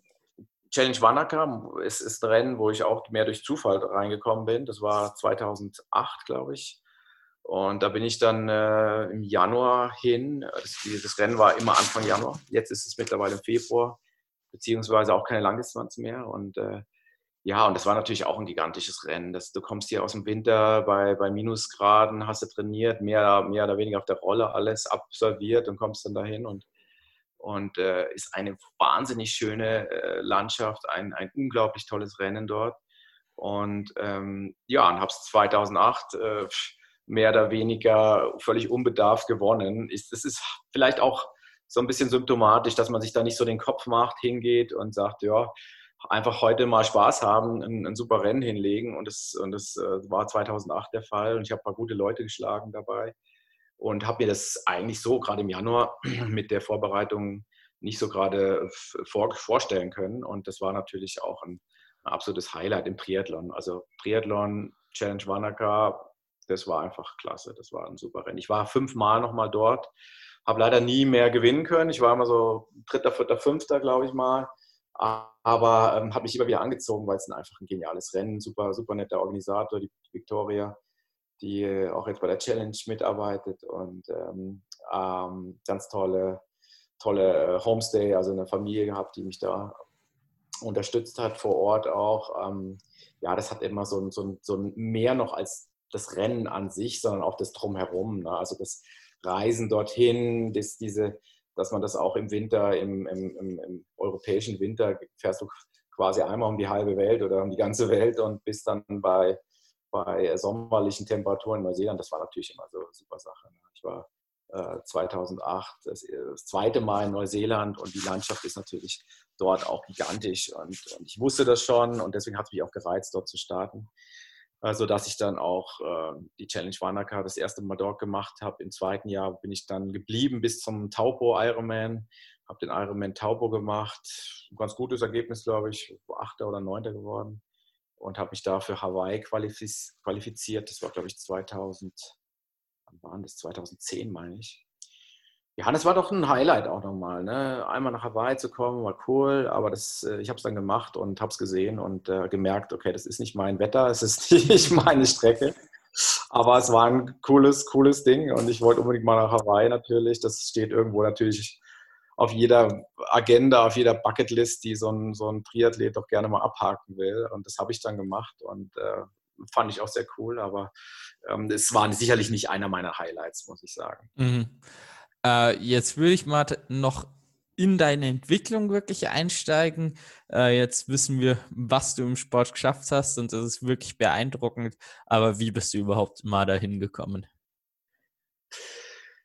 Challenge Wanaka ist, ist ein Rennen, wo ich auch mehr durch Zufall reingekommen bin. Das war 2008, glaube ich. Und da bin ich dann äh, im Januar hin. Das, das, Rennen war immer Anfang Januar. Jetzt ist es mittlerweile im Februar, beziehungsweise auch keine Langdistanz mehr. Und äh, ja, und das war natürlich auch ein gigantisches Rennen. Das, du kommst hier aus dem Winter bei, bei Minusgraden, hast du trainiert, mehr, mehr oder weniger auf der Rolle alles absolviert und kommst dann dahin und, und äh, ist eine wahnsinnig schöne äh, Landschaft, ein, ein unglaublich tolles Rennen dort. Und ähm, ja, und habe es 2008 äh, mehr oder weniger völlig unbedarft gewonnen. Ist, das ist vielleicht auch so ein bisschen symptomatisch, dass man sich da nicht so den Kopf macht, hingeht und sagt, ja, einfach heute mal Spaß haben, ein, ein super Rennen hinlegen. Und das, und das äh, war 2008 der Fall. Und ich habe ein paar gute Leute geschlagen dabei und habe mir das eigentlich so gerade im Januar mit der Vorbereitung nicht so gerade vor, vorstellen können. Und das war natürlich auch ein, ein absolutes Highlight im Triathlon. Also Triathlon, Challenge Wanaka, das war einfach klasse. Das war ein super Rennen. Ich war fünfmal nochmal dort, habe leider nie mehr gewinnen können. Ich war immer so dritter, vierter, fünfter, glaube ich mal. Aber ähm, habe mich immer wieder angezogen, weil es einfach ein geniales Rennen, super, super netter Organisator, die Victoria, die auch jetzt bei der Challenge mitarbeitet und ähm, ähm, ganz tolle, tolle äh, Homestay, also eine Familie gehabt, die mich da unterstützt hat vor Ort auch. Ähm, ja, das hat immer so, so, so mehr noch als das Rennen an sich, sondern auch das Drumherum. Ne? Also das Reisen dorthin, das, diese, dass man das auch im Winter, im, im, im, im, europäischen Winter, fährst du quasi einmal um die halbe Welt oder um die ganze Welt und bist dann bei, bei sommerlichen Temperaturen in Neuseeland. Das war natürlich immer so eine super Sache. Ne? Ich war äh, 2008 das, das, zweite Mal in Neuseeland und die Landschaft ist natürlich dort auch gigantisch und, und ich wusste das schon und deswegen hat es mich auch gereizt, dort zu starten also dass ich dann auch äh, die Challenge Wanaka das erste Mal dort gemacht habe. Im zweiten Jahr bin ich dann geblieben bis zum Taupo Ironman, habe den Ironman Taupo gemacht. Ein ganz gutes Ergebnis, glaube ich, Achter oder Neunter geworden und habe mich da für Hawaii qualifiziert. Das war, glaube ich, 2000, wann waren das? 2010, meine ich. Ja, das war doch ein Highlight auch nochmal. Ne? Einmal nach Hawaii zu kommen, war cool, aber das, äh, ich habe es dann gemacht und habe es gesehen und äh, gemerkt, okay, das ist nicht mein Wetter, es ist nicht meine Strecke. Aber es war ein cooles, cooles Ding und ich wollte unbedingt mal nach Hawaii natürlich. Das steht irgendwo natürlich auf jeder Agenda, auf jeder Bucketlist, die so ein, so ein Triathlet doch gerne mal abhaken will. Und das habe ich dann gemacht und äh, fand ich auch sehr cool. Aber ähm, es war sicherlich nicht einer meiner Highlights, muss ich sagen. Mhm. Äh, jetzt würde ich mal noch in deine Entwicklung wirklich einsteigen. Äh, jetzt wissen wir, was du im Sport geschafft hast und das ist wirklich beeindruckend. Aber wie bist du überhaupt mal dahin gekommen?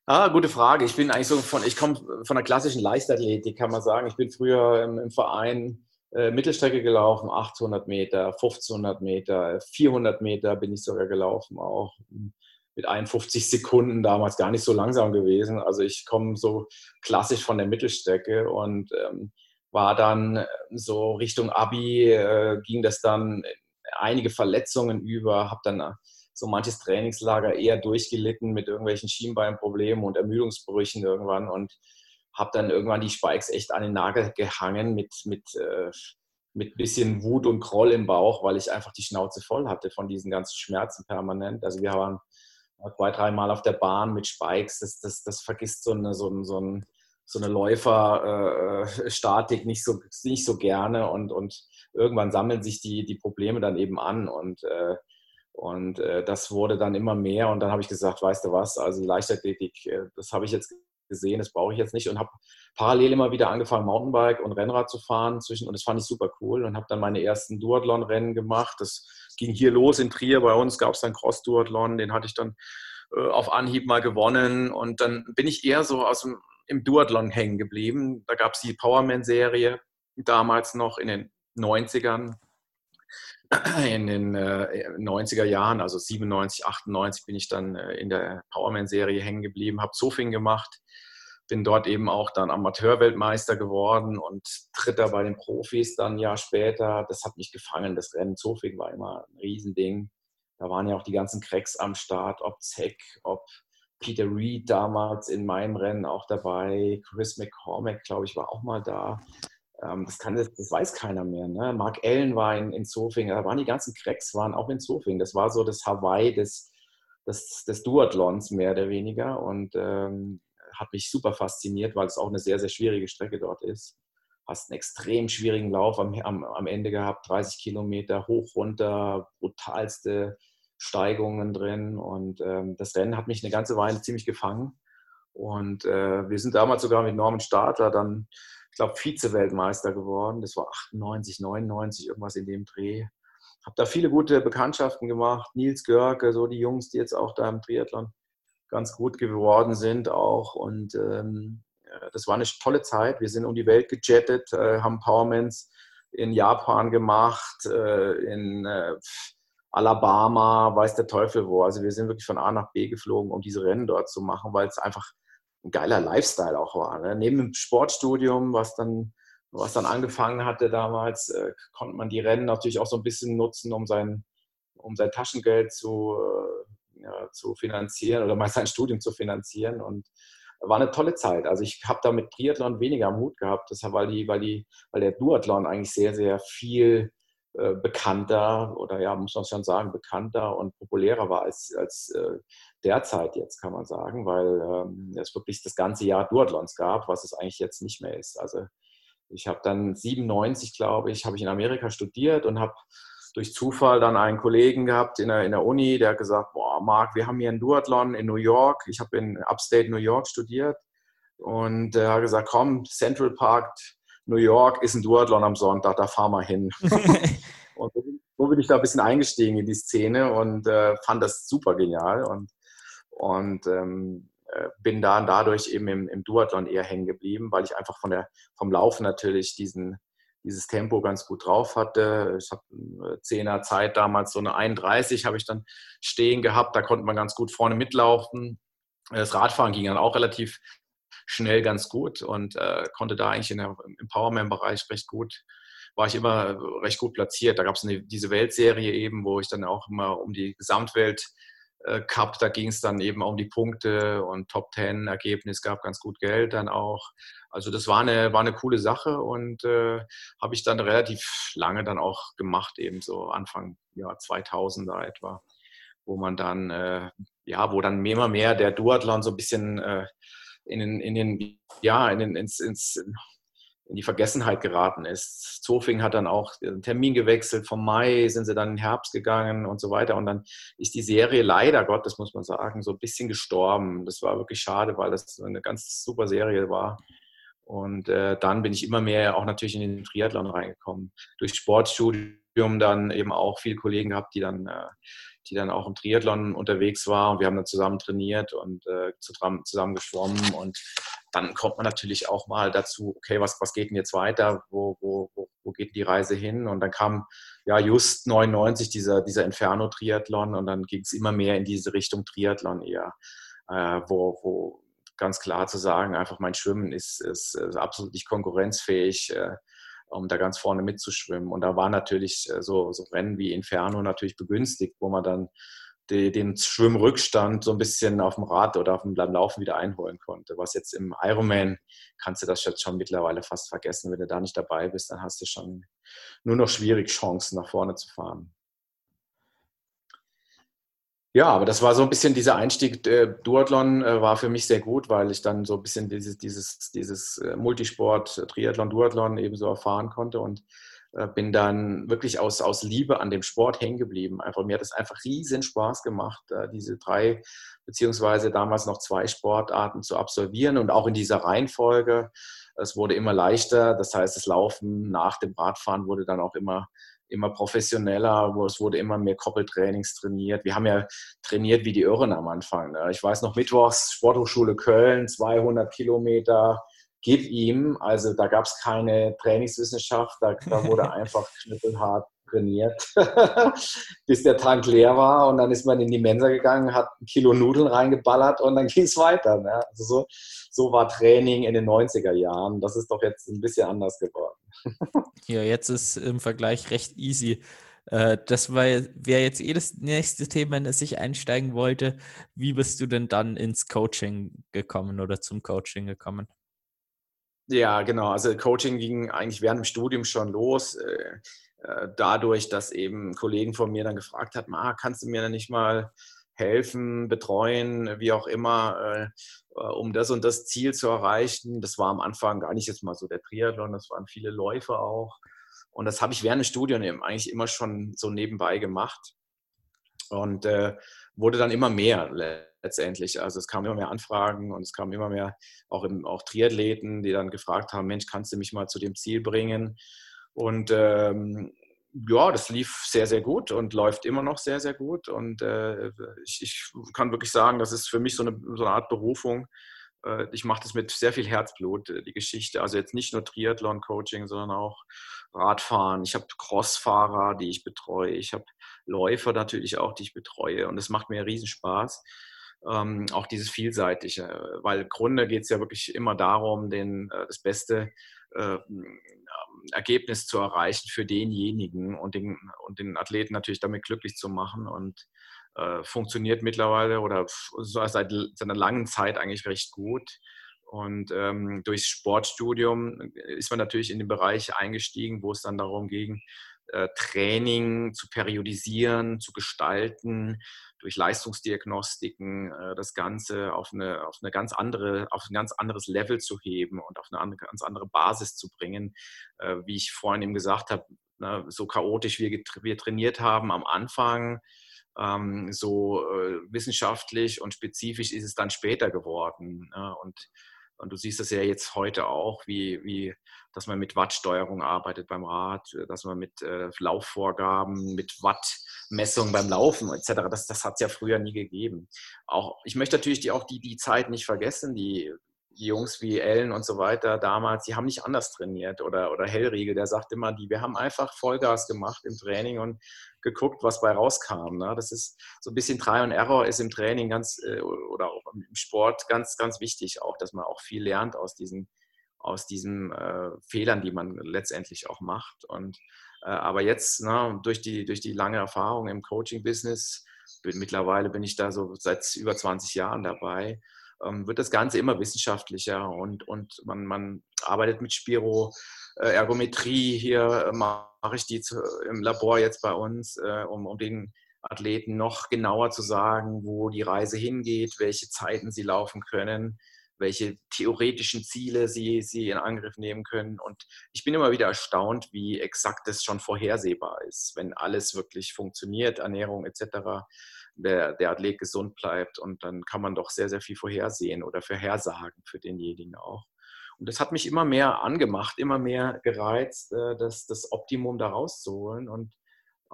Ah, gute Frage. Ich bin eigentlich so von, ich komme von der klassischen Leichtathletik, kann man sagen. Ich bin früher im, im Verein äh, Mittelstrecke gelaufen, 800 Meter, 1500 Meter, 400 Meter bin ich sogar gelaufen auch mit 51 Sekunden damals gar nicht so langsam gewesen. Also ich komme so klassisch von der Mittelstrecke und ähm, war dann äh, so Richtung Abi, äh, ging das dann einige Verletzungen über, habe dann äh, so manches Trainingslager eher durchgelitten mit irgendwelchen Schienbeinproblemen und Ermüdungsbrüchen irgendwann und habe dann irgendwann die Spikes echt an den Nagel gehangen mit, mit, äh, mit bisschen Wut und Groll im Bauch, weil ich einfach die Schnauze voll hatte von diesen ganzen Schmerzen permanent. Also wir waren zwei, dreimal auf der Bahn mit Spikes, das, das, das vergisst so eine, so, so, ein, so eine Läuferstatik äh, nicht, so, nicht so gerne und, und irgendwann sammeln sich die, die Probleme dann eben an und, äh, und äh, das wurde dann immer mehr und dann habe ich gesagt, weißt du was, also Leichtathletik, äh, das habe ich jetzt gesehen, das brauche ich jetzt nicht und habe parallel immer wieder angefangen, Mountainbike und Rennrad zu fahren zwischen und das fand ich super cool und habe dann meine ersten Duathlon-Rennen gemacht. Das ging hier los in Trier. Bei uns gab es dann Cross-Duathlon, den hatte ich dann äh, auf Anhieb mal gewonnen und dann bin ich eher so aus dem, im Duathlon hängen geblieben. Da gab es die Powerman-Serie damals noch in den 90ern in den äh, 90er Jahren, also 97, 98, bin ich dann äh, in der Powerman-Serie hängen geblieben, habe Zofing gemacht, bin dort eben auch dann Amateurweltmeister geworden und Dritter bei den Profis dann ein Jahr später. Das hat mich gefangen, das Rennen Zofing war immer ein Riesending. Da waren ja auch die ganzen Cracks am Start, ob Zeck, ob Peter Reed damals in meinem Rennen auch dabei, Chris McCormack, glaube ich, war auch mal da. Ähm, das, kann, das, weiß keiner mehr. Ne? Mark Allen war in, in Zofing, da waren die ganzen Cracks, waren auch in Zofing. Das war so das Hawaii des, des, des Duathlons mehr oder weniger und ähm, hat mich super fasziniert, weil es auch eine sehr, sehr schwierige Strecke dort ist. Hast einen extrem schwierigen Lauf am, am, am Ende gehabt, 30 Kilometer hoch, runter, brutalste Steigungen drin und ähm, das Rennen hat mich eine ganze Weile ziemlich gefangen. Und äh, wir sind damals sogar mit Norman Stadler dann ich glaube, Vize-Weltmeister geworden. Das war 98, 99, irgendwas in dem Dreh. Habe da viele gute Bekanntschaften gemacht. Nils Görke, so die Jungs, die jetzt auch da im Triathlon ganz gut geworden sind auch. Und ähm, das war eine tolle Zeit. Wir sind um die Welt gejettet, äh, haben Powermans in Japan gemacht, äh, in äh, Alabama, weiß der Teufel wo. Also wir sind wirklich von A nach B geflogen, um diese Rennen dort zu machen, weil es einfach ein geiler Lifestyle auch war. Ne? Neben dem Sportstudium, was dann, was dann angefangen hatte damals, äh, konnte man die Rennen natürlich auch so ein bisschen nutzen, um sein, um sein Taschengeld zu, äh, ja, zu finanzieren oder mal sein Studium zu finanzieren. Und war eine tolle Zeit. Also ich habe da mit Triathlon weniger Mut gehabt, deshalb, weil, die, weil, die, weil der Duathlon eigentlich sehr, sehr viel äh, bekannter oder ja, muss man schon sagen, bekannter und populärer war als, als äh, derzeit jetzt, kann man sagen, weil ähm, es wirklich das ganze Jahr Duathlons gab, was es eigentlich jetzt nicht mehr ist. Also ich habe dann 97, glaube ich, habe ich in Amerika studiert und habe durch Zufall dann einen Kollegen gehabt in der, in der Uni, der hat gesagt, boah, Marc, wir haben hier einen Duathlon in New York. Ich habe in Upstate New York studiert und er hat gesagt, komm, Central Park, New York ist ein Duathlon am Sonntag, da fahren wir hin. und so bin ich da ein bisschen eingestiegen in die Szene und äh, fand das super genial. Und und ähm, äh, bin da dadurch eben im, im Duathlon eher hängen geblieben, weil ich einfach von der, vom Laufen natürlich diesen, dieses Tempo ganz gut drauf hatte. Ich habe eine 10er Zeit damals, so eine 31 habe ich dann stehen gehabt. Da konnte man ganz gut vorne mitlaufen. Das Radfahren ging dann auch relativ schnell ganz gut und äh, konnte da eigentlich in der, im Powerman-Bereich recht gut, war ich immer recht gut platziert. Da gab es diese Weltserie eben, wo ich dann auch immer um die Gesamtwelt äh, Cup, da ging es dann eben um die Punkte und Top Ten Ergebnis, gab ganz gut Geld dann auch. Also das war eine, war eine coole Sache und äh, habe ich dann relativ lange dann auch gemacht, eben so Anfang ja, 2000er etwa, wo man dann, äh, ja, wo dann immer mehr der Duathlon so ein bisschen äh, in den, in den, ja, in den, ins, ins in die Vergessenheit geraten ist. Zofing hat dann auch den Termin gewechselt. Vom Mai sind sie dann in den Herbst gegangen und so weiter. Und dann ist die Serie leider Gott, das muss man sagen, so ein bisschen gestorben. Das war wirklich schade, weil das eine ganz super Serie war. Und äh, dann bin ich immer mehr auch natürlich in den Triathlon reingekommen. Durch Sportstudium dann eben auch viele Kollegen gehabt, die dann, äh, die dann auch im Triathlon unterwegs waren. Und wir haben dann zusammen trainiert und äh, zusammen geschwommen und dann kommt man natürlich auch mal dazu, okay, was, was geht denn jetzt weiter? Wo, wo, wo, wo geht die Reise hin? Und dann kam ja just 99 dieser, dieser Inferno-Triathlon und dann ging es immer mehr in diese Richtung Triathlon eher, äh, wo, wo ganz klar zu sagen, einfach mein Schwimmen ist, ist, ist absolut nicht konkurrenzfähig. Äh, um da ganz vorne mitzuschwimmen. Und da war natürlich äh, so, so Rennen wie Inferno natürlich begünstigt, wo man dann die, den Schwimmrückstand so ein bisschen auf dem Rad oder auf dem Laufen wieder einholen konnte. Was jetzt im Ironman kannst du das jetzt schon mittlerweile fast vergessen. Wenn du da nicht dabei bist, dann hast du schon nur noch schwierig Chancen nach vorne zu fahren. Ja, aber das war so ein bisschen dieser Einstieg. Äh, Duathlon äh, war für mich sehr gut, weil ich dann so ein bisschen dieses, dieses, dieses äh, Multisport, Triathlon, Duathlon eben so erfahren konnte und bin dann wirklich aus, aus Liebe an dem Sport hängen geblieben. Einfach, mir hat es einfach riesen Spaß gemacht, diese drei beziehungsweise damals noch zwei Sportarten zu absolvieren und auch in dieser Reihenfolge. Es wurde immer leichter, das heißt, das Laufen nach dem Radfahren wurde dann auch immer immer professioneller, es wurde immer mehr Koppeltrainings trainiert. Wir haben ja trainiert wie die Irren am Anfang. Ne? Ich weiß noch, Mittwochs, Sporthochschule Köln, 200 Kilometer, gib ihm. Also da gab es keine Trainingswissenschaft, da, da wurde einfach knüppelhart trainiert, bis der Tank leer war und dann ist man in die Mensa gegangen, hat ein Kilo Nudeln reingeballert und dann ging es weiter. Ne? Also so, so war Training in den 90er Jahren. Das ist doch jetzt ein bisschen anders geworden. Ja, jetzt ist im Vergleich recht easy. Äh, das wäre jetzt eh das nächste Thema, in das ich einsteigen wollte. Wie bist du denn dann ins Coaching gekommen oder zum Coaching gekommen? Ja, genau. Also Coaching ging eigentlich während dem Studium schon los. Äh, äh, dadurch, dass eben Kollegen von mir dann gefragt hatten, ah, kannst du mir dann nicht mal helfen, betreuen, wie auch immer, äh, um das und das Ziel zu erreichen. Das war am Anfang gar nicht jetzt mal so der Triathlon, das waren viele Läufe auch. Und das habe ich während des Studiums eigentlich immer schon so nebenbei gemacht. Und äh, wurde dann immer mehr letztendlich. Also es kamen immer mehr Anfragen und es kamen immer mehr auch, im, auch Triathleten, die dann gefragt haben, Mensch, kannst du mich mal zu dem Ziel bringen? Und ähm, ja, das lief sehr, sehr gut und läuft immer noch sehr, sehr gut. Und äh, ich, ich, kann wirklich sagen, das ist für mich so eine, so eine Art Berufung. Äh, ich mache das mit sehr viel Herzblut, äh, die Geschichte. Also jetzt nicht nur Triathlon-Coaching, sondern auch Radfahren. Ich habe Crossfahrer, die ich betreue. Ich habe Läufer natürlich auch, die ich betreue. Und es macht mir riesen Spaß. Ähm, auch dieses Vielseitige, weil im Grunde geht es ja wirklich immer darum, den, äh, das Beste äh, Ergebnis zu erreichen für denjenigen und den, und den Athleten natürlich damit glücklich zu machen und äh, funktioniert mittlerweile oder seit, seit einer langen Zeit eigentlich recht gut. Und ähm, durchs Sportstudium ist man natürlich in den Bereich eingestiegen, wo es dann darum ging, äh, Training zu periodisieren, zu gestalten, durch Leistungsdiagnostiken äh, das Ganze auf eine, auf eine ganz andere, auf ein ganz anderes Level zu heben und auf eine ganz andere Basis zu bringen. Äh, wie ich vorhin eben gesagt habe, ne, so chaotisch wir, wir trainiert haben am Anfang, ähm, so wissenschaftlich und spezifisch ist es dann später geworden. Ne? Und und du siehst das ja jetzt heute auch, wie, wie dass man mit Wattsteuerung arbeitet beim Rad, dass man mit äh, Laufvorgaben, mit Wattmessung beim Laufen etc. Das, das hat es ja früher nie gegeben. Auch, ich möchte natürlich die, auch die, die Zeit nicht vergessen, die die Jungs wie Ellen und so weiter damals, die haben nicht anders trainiert. Oder, oder Hellriegel, der sagt immer, die, wir haben einfach Vollgas gemacht im Training und geguckt, was bei rauskam. Ne? Das ist so ein bisschen Try und Error ist im Training ganz äh, oder auch im Sport ganz, ganz wichtig auch, dass man auch viel lernt aus diesen, aus diesen äh, Fehlern, die man letztendlich auch macht. Und aber jetzt, ne, durch, die, durch die lange Erfahrung im Coaching-Business, mittlerweile bin ich da so seit über 20 Jahren dabei, ähm, wird das Ganze immer wissenschaftlicher und, und man, man arbeitet mit Spiro. Äh, Ergometrie hier äh, mache ich die zu, im Labor jetzt bei uns, äh, um, um den Athleten noch genauer zu sagen, wo die Reise hingeht, welche Zeiten sie laufen können, welche theoretischen Ziele sie, sie in Angriff nehmen können. Und ich bin immer wieder erstaunt, wie exakt das schon vorhersehbar ist, wenn alles wirklich funktioniert, Ernährung etc der, der Athlet gesund bleibt. Und dann kann man doch sehr, sehr viel vorhersehen oder vorhersagen für denjenigen auch. Und das hat mich immer mehr angemacht, immer mehr gereizt, äh, das, das Optimum da rauszuholen. Und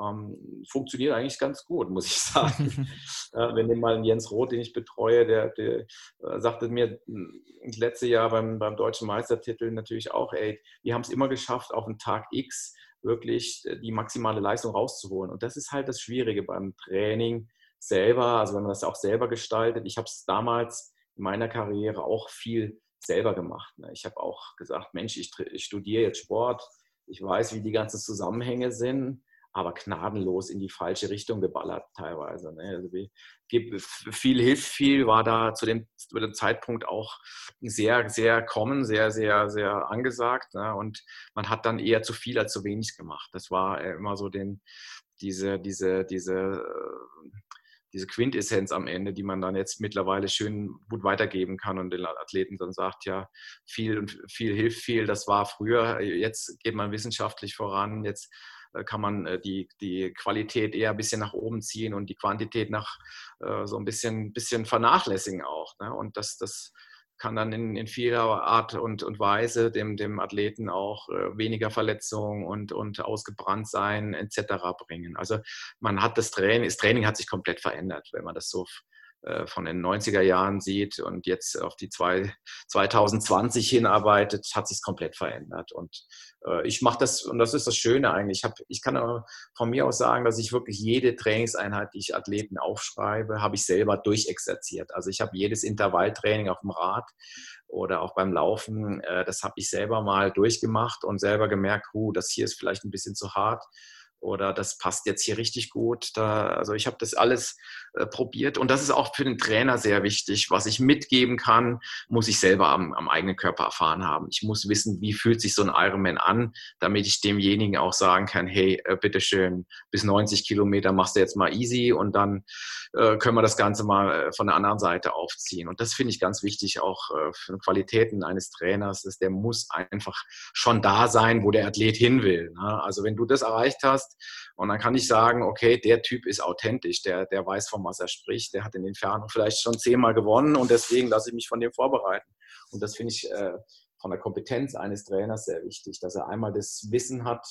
ähm, funktioniert eigentlich ganz gut, muss ich sagen. äh, wenn den mal Jens Roth, den ich betreue, der, der äh, sagte mir hm, das letzte Jahr beim, beim deutschen Meistertitel natürlich auch, ey, wir haben es immer geschafft, auf den Tag X wirklich äh, die maximale Leistung rauszuholen. Und das ist halt das Schwierige beim Training, selber, also wenn man das auch selber gestaltet. Ich habe es damals in meiner Karriere auch viel selber gemacht. Ne? Ich habe auch gesagt, Mensch, ich, ich studiere jetzt Sport, ich weiß, wie die ganzen Zusammenhänge sind, aber gnadenlos in die falsche Richtung geballert teilweise. Ne? Also viel hilft viel, war da zu dem, zu dem, Zeitpunkt auch sehr, sehr kommen, sehr, sehr, sehr angesagt. Ne? Und man hat dann eher zu viel als zu wenig gemacht. Das war immer so den, diese, diese, diese diese Quintessenz am Ende, die man dann jetzt mittlerweile schön gut weitergeben kann und den Athleten dann sagt, ja, viel und viel hilft viel. Das war früher, jetzt geht man wissenschaftlich voran, jetzt äh, kann man äh, die, die Qualität eher ein bisschen nach oben ziehen und die Quantität nach äh, so ein bisschen, bisschen vernachlässigen auch. Ne? Und das, das kann dann in, in vieler Art und, und Weise dem, dem Athleten auch äh, weniger Verletzungen und, und ausgebrannt sein etc. bringen. Also man hat das Training, das Training hat sich komplett verändert, wenn man das so äh, von den 90er Jahren sieht und jetzt auf die zwei, 2020 hinarbeitet, hat sich komplett verändert. Und äh, ich mache das, und das ist das Schöne eigentlich. Ich, hab, ich kann von mir aus sagen, dass ich wirklich jede Trainingseinheit, die ich Athleten aufschreibe, habe ich selber durchexerziert. Also ich habe jedes Intervalltraining auf dem Rad oder auch beim Laufen, äh, das habe ich selber mal durchgemacht und selber gemerkt, huh, das hier ist vielleicht ein bisschen zu hart oder das passt jetzt hier richtig gut. Da, also ich habe das alles äh, probiert und das ist auch für den Trainer sehr wichtig. Was ich mitgeben kann, muss ich selber am, am, eigenen Körper erfahren haben. Ich muss wissen, wie fühlt sich so ein Ironman an, damit ich demjenigen auch sagen kann, hey, äh, bitteschön, bis 90 Kilometer machst du jetzt mal easy und dann äh, können wir das Ganze mal äh, von der anderen Seite aufziehen. Und das finde ich ganz wichtig auch äh, für Qualitäten eines Trainers, ist, der muss einfach schon da sein, wo der Athlet hin will. Ne? Also wenn du das erreicht hast, hast. Und dann kann ich sagen, okay, der Typ ist authentisch, der, der weiß, von was er spricht, der hat in den Inferno vielleicht schon zehnmal gewonnen und deswegen lasse ich mich von dem vorbereiten. Und das finde ich äh, von der Kompetenz eines Trainers sehr wichtig, dass er einmal das Wissen hat,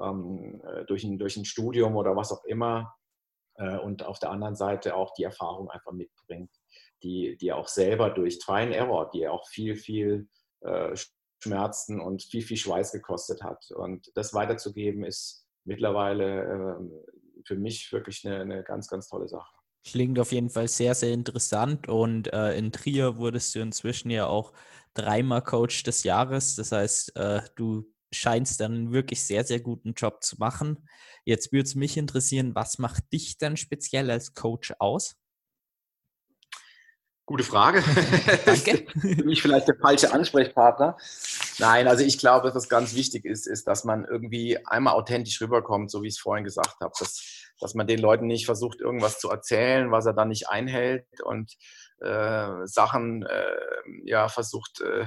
ähm, äh, durch, ein, durch ein Studium oder was auch immer, äh, und auf der anderen Seite auch die Erfahrung einfach mitbringt, die, die auch selber durch Try Error, die auch viel, viel äh, Schmerzen und viel, viel Schweiß gekostet hat. Und das weiterzugeben ist, mittlerweile äh, für mich wirklich eine, eine ganz, ganz tolle Sache. Klingt auf jeden Fall sehr, sehr interessant. Und äh, in Trier wurdest du inzwischen ja auch dreimal Coach des Jahres. Das heißt, äh, du scheinst dann wirklich sehr, sehr guten Job zu machen. Jetzt würde es mich interessieren, was macht dich dann speziell als Coach aus? Gute Frage. Danke. Für mich vielleicht der falsche Ansprechpartner. Nein, also ich glaube, was ganz wichtig ist, ist, dass man irgendwie einmal authentisch rüberkommt, so wie ich es vorhin gesagt habe, dass, dass man den Leuten nicht versucht, irgendwas zu erzählen, was er dann nicht einhält und äh, Sachen äh, ja versucht äh,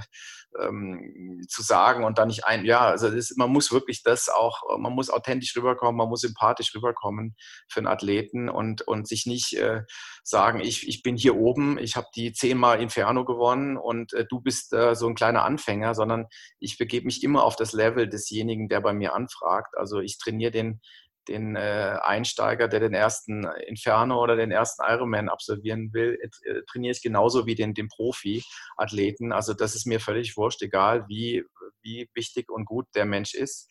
ähm, zu sagen und dann nicht ein, ja, also das, man muss wirklich das auch, man muss authentisch rüberkommen, man muss sympathisch rüberkommen für einen Athleten und, und sich nicht äh, sagen, ich, ich bin hier oben, ich habe die zehnmal Inferno gewonnen und äh, du bist äh, so ein kleiner Anfänger, sondern ich begebe mich immer auf das Level desjenigen, der bei mir anfragt. Also ich trainiere den den äh, Einsteiger, der den ersten Inferno oder den ersten Ironman absolvieren will, äh, trainiere ich genauso wie den, den Profi-Athleten. Also das ist mir völlig wurscht, egal wie, wie wichtig und gut der Mensch ist.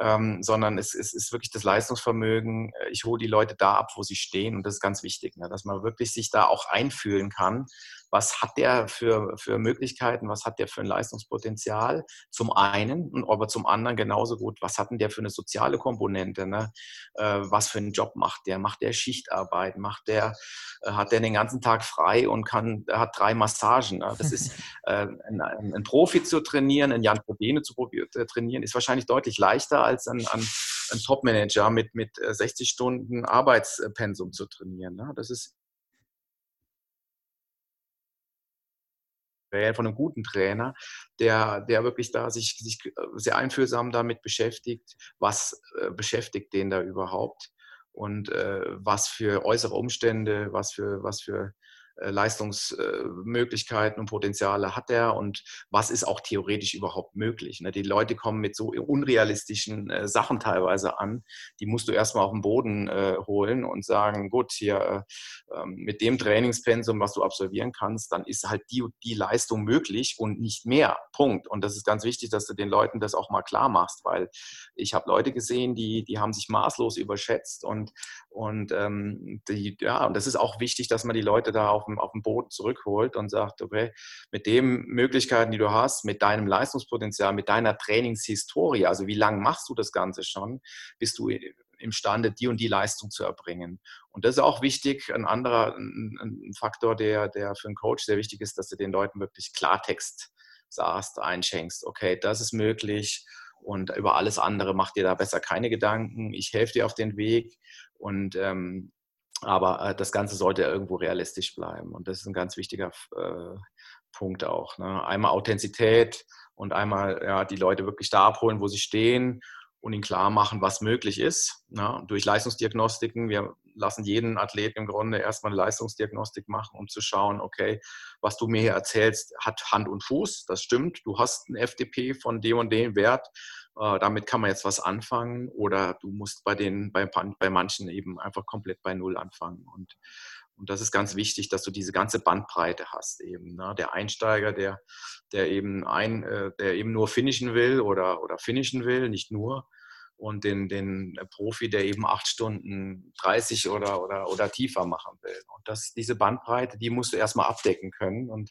Ähm, sondern es, es, ist wirklich das Leistungsvermögen. Ich hole die Leute da ab, wo sie stehen und das ist ganz wichtig, ne? dass man wirklich sich da auch einfühlen kann was hat der für, für Möglichkeiten, was hat der für ein Leistungspotenzial zum einen und aber zum anderen genauso gut, was hat denn der für eine soziale Komponente, ne? Äh, was für einen Job macht der, macht der Schichtarbeit, macht der, äh, hat der den ganzen Tag frei und kann, hat drei Massagen. Ne? Das ist äh, ein, ein, Profi zu trainieren, einen Jan Probene zu äh, trainieren, ist wahrscheinlich deutlich leichter als ein, ein, ein Topmanager mit, mit 60 äh, Stunden Arbeitspensum zu trainieren. Ne? Das ist von einem guten Trainer, der, der wirklich da sich, sich äh, sehr einfühlsam damit beschäftigt, was äh, beschäftigt den da überhaupt? Und äh, was für äußere Umstände, was für, was für Leistungsmöglichkeiten und Potenziale hat er und was ist auch theoretisch überhaupt möglich. Ne? Die Leute kommen mit so unrealistischen äh, Sachen teilweise an, die musst du erstmal auf den Boden äh, holen und sagen, gut, hier ähm, mit dem Trainingspensum, was du absolvieren kannst, dann ist halt die, die Leistung möglich und nicht mehr. Punkt. Und das ist ganz wichtig, dass du den Leuten das auch mal klar machst, weil ich habe Leute gesehen, die, die haben sich maßlos überschätzt und, und ähm, die, ja, und das ist auch wichtig, dass man die Leute da auf dem, auf dem Boden zurückholt und sagt, okay, mit den Möglichkeiten, die du hast, mit deinem Leistungspotenzial, mit deiner Trainingshistorie, also wie lange machst du das Ganze schon, bist du imstande, die und die Leistung zu erbringen. Und das ist auch wichtig, ein anderer ein, ein Faktor, der, der für einen Coach sehr wichtig ist, dass du den Leuten wirklich Klartext sagst, einschenkst, okay, das ist möglich und über alles andere mach dir da besser keine Gedanken. Ich helfe dir auf den Weg und ähm, Aber äh, das Ganze sollte irgendwo realistisch bleiben. Und das ist ein ganz wichtiger äh, Punkt auch. Ne? Einmal Authentizität und einmal ja, die Leute wirklich da abholen, wo sie stehen und ihnen klar machen, was möglich ist. Ne? Durch Leistungsdiagnostiken. Wir lassen jeden Athleten im Grunde erstmal eine Leistungsdiagnostik machen, um zu schauen, okay, was du mir hier erzählst, hat Hand und Fuß. Das stimmt. Du hast ein FDP von dem und dem Wert. Äh, damit kann man jetzt was anfangen. Oder du musst bei, den, bei, bei manchen eben einfach komplett bei Null anfangen. Und und das ist ganz wichtig, dass du diese ganze Bandbreite hast eben. Ne? Der Einsteiger, der, der eben ein, äh, der eben nur finishen will oder, oder finishen will, nicht nur. Und den, den Profi, der eben acht Stunden 30 oder, oder, oder tiefer machen will. Und das, diese Bandbreite, die musst du erstmal abdecken können. Und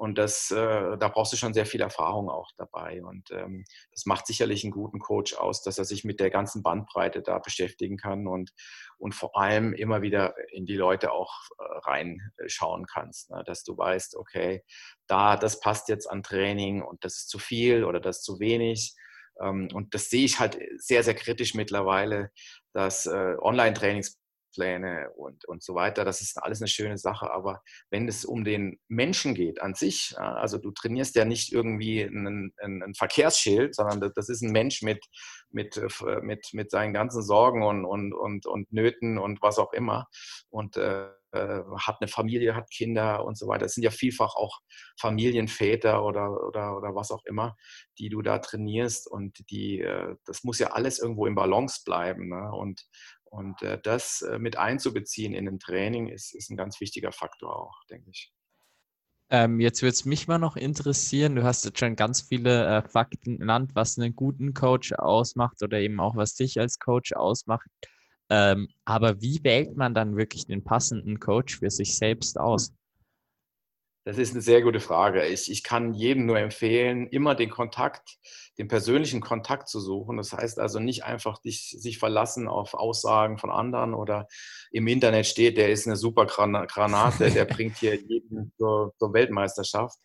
und das, äh, da brauchst du schon sehr viel Erfahrung auch dabei. Und ähm, das macht sicherlich einen guten Coach aus, dass er sich mit der ganzen Bandbreite da beschäftigen kann und, und vor allem immer wieder in die Leute auch äh, reinschauen kannst. Ne? Dass du weißt, okay, da, das passt jetzt an Training und das ist zu viel oder das ist zu wenig. Ähm, und das sehe ich halt sehr, sehr kritisch mittlerweile, dass äh, Online-Trainings Pläne und, und so weiter. Das ist alles eine schöne Sache. Aber wenn es um den Menschen geht an sich, also du trainierst ja nicht irgendwie ein, ein, Verkehrsschild, sondern das ist ein Mensch mit, mit, äh, mit, mit seinen ganzen Sorgen und, und, und, und Nöten und was auch immer. Und äh, äh, hat eine Familie, hat Kinder und so weiter. Es sind ja vielfach auch Familienväter oder, oder, oder was auch immer, die du da trainierst und die, äh, das muss ja alles irgendwo im Balance bleiben. Ne? Und, und äh, das äh, mit einzubeziehen in ein Training ist, ist ein ganz wichtiger Faktor auch, denke ich. Ähm, jetzt würde es mich mal noch interessieren, du hast jetzt schon ganz viele äh, Fakten genannt, was einen guten Coach ausmacht oder eben auch was dich als Coach ausmacht. Ähm, aber wie wählt man dann wirklich den passenden Coach für sich selbst aus? Das ist eine sehr gute Frage. Ich, ich kann jedem nur empfehlen, immer den Kontakt, den persönlichen Kontakt zu suchen. Das heißt also nicht einfach dich, sich verlassen auf Aussagen von anderen oder im Internet steht, der ist eine super Granate, der bringt hier jeden zur, zur Weltmeisterschaft.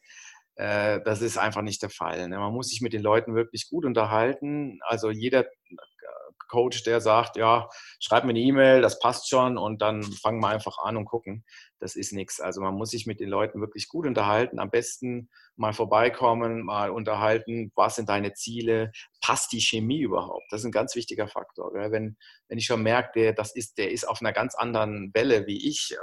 Äh, das ist einfach nicht der Fall. Ne? Man muss sich mit den Leuten wirklich gut unterhalten. Also jeder Coach, der sagt, ja, schreib mir eine E-Mail, das passt schon und dann fangen wir einfach an und gucken. Das ist nichts. Also man muss sich mit den Leuten wirklich gut unterhalten. Am besten mal vorbeikommen, mal unterhalten, was sind deine Ziele, passt die Chemie überhaupt? Das ist ein ganz wichtiger Faktor. Wenn, wenn ich schon merke, der, das ist, der ist auf einer ganz anderen Welle wie ich,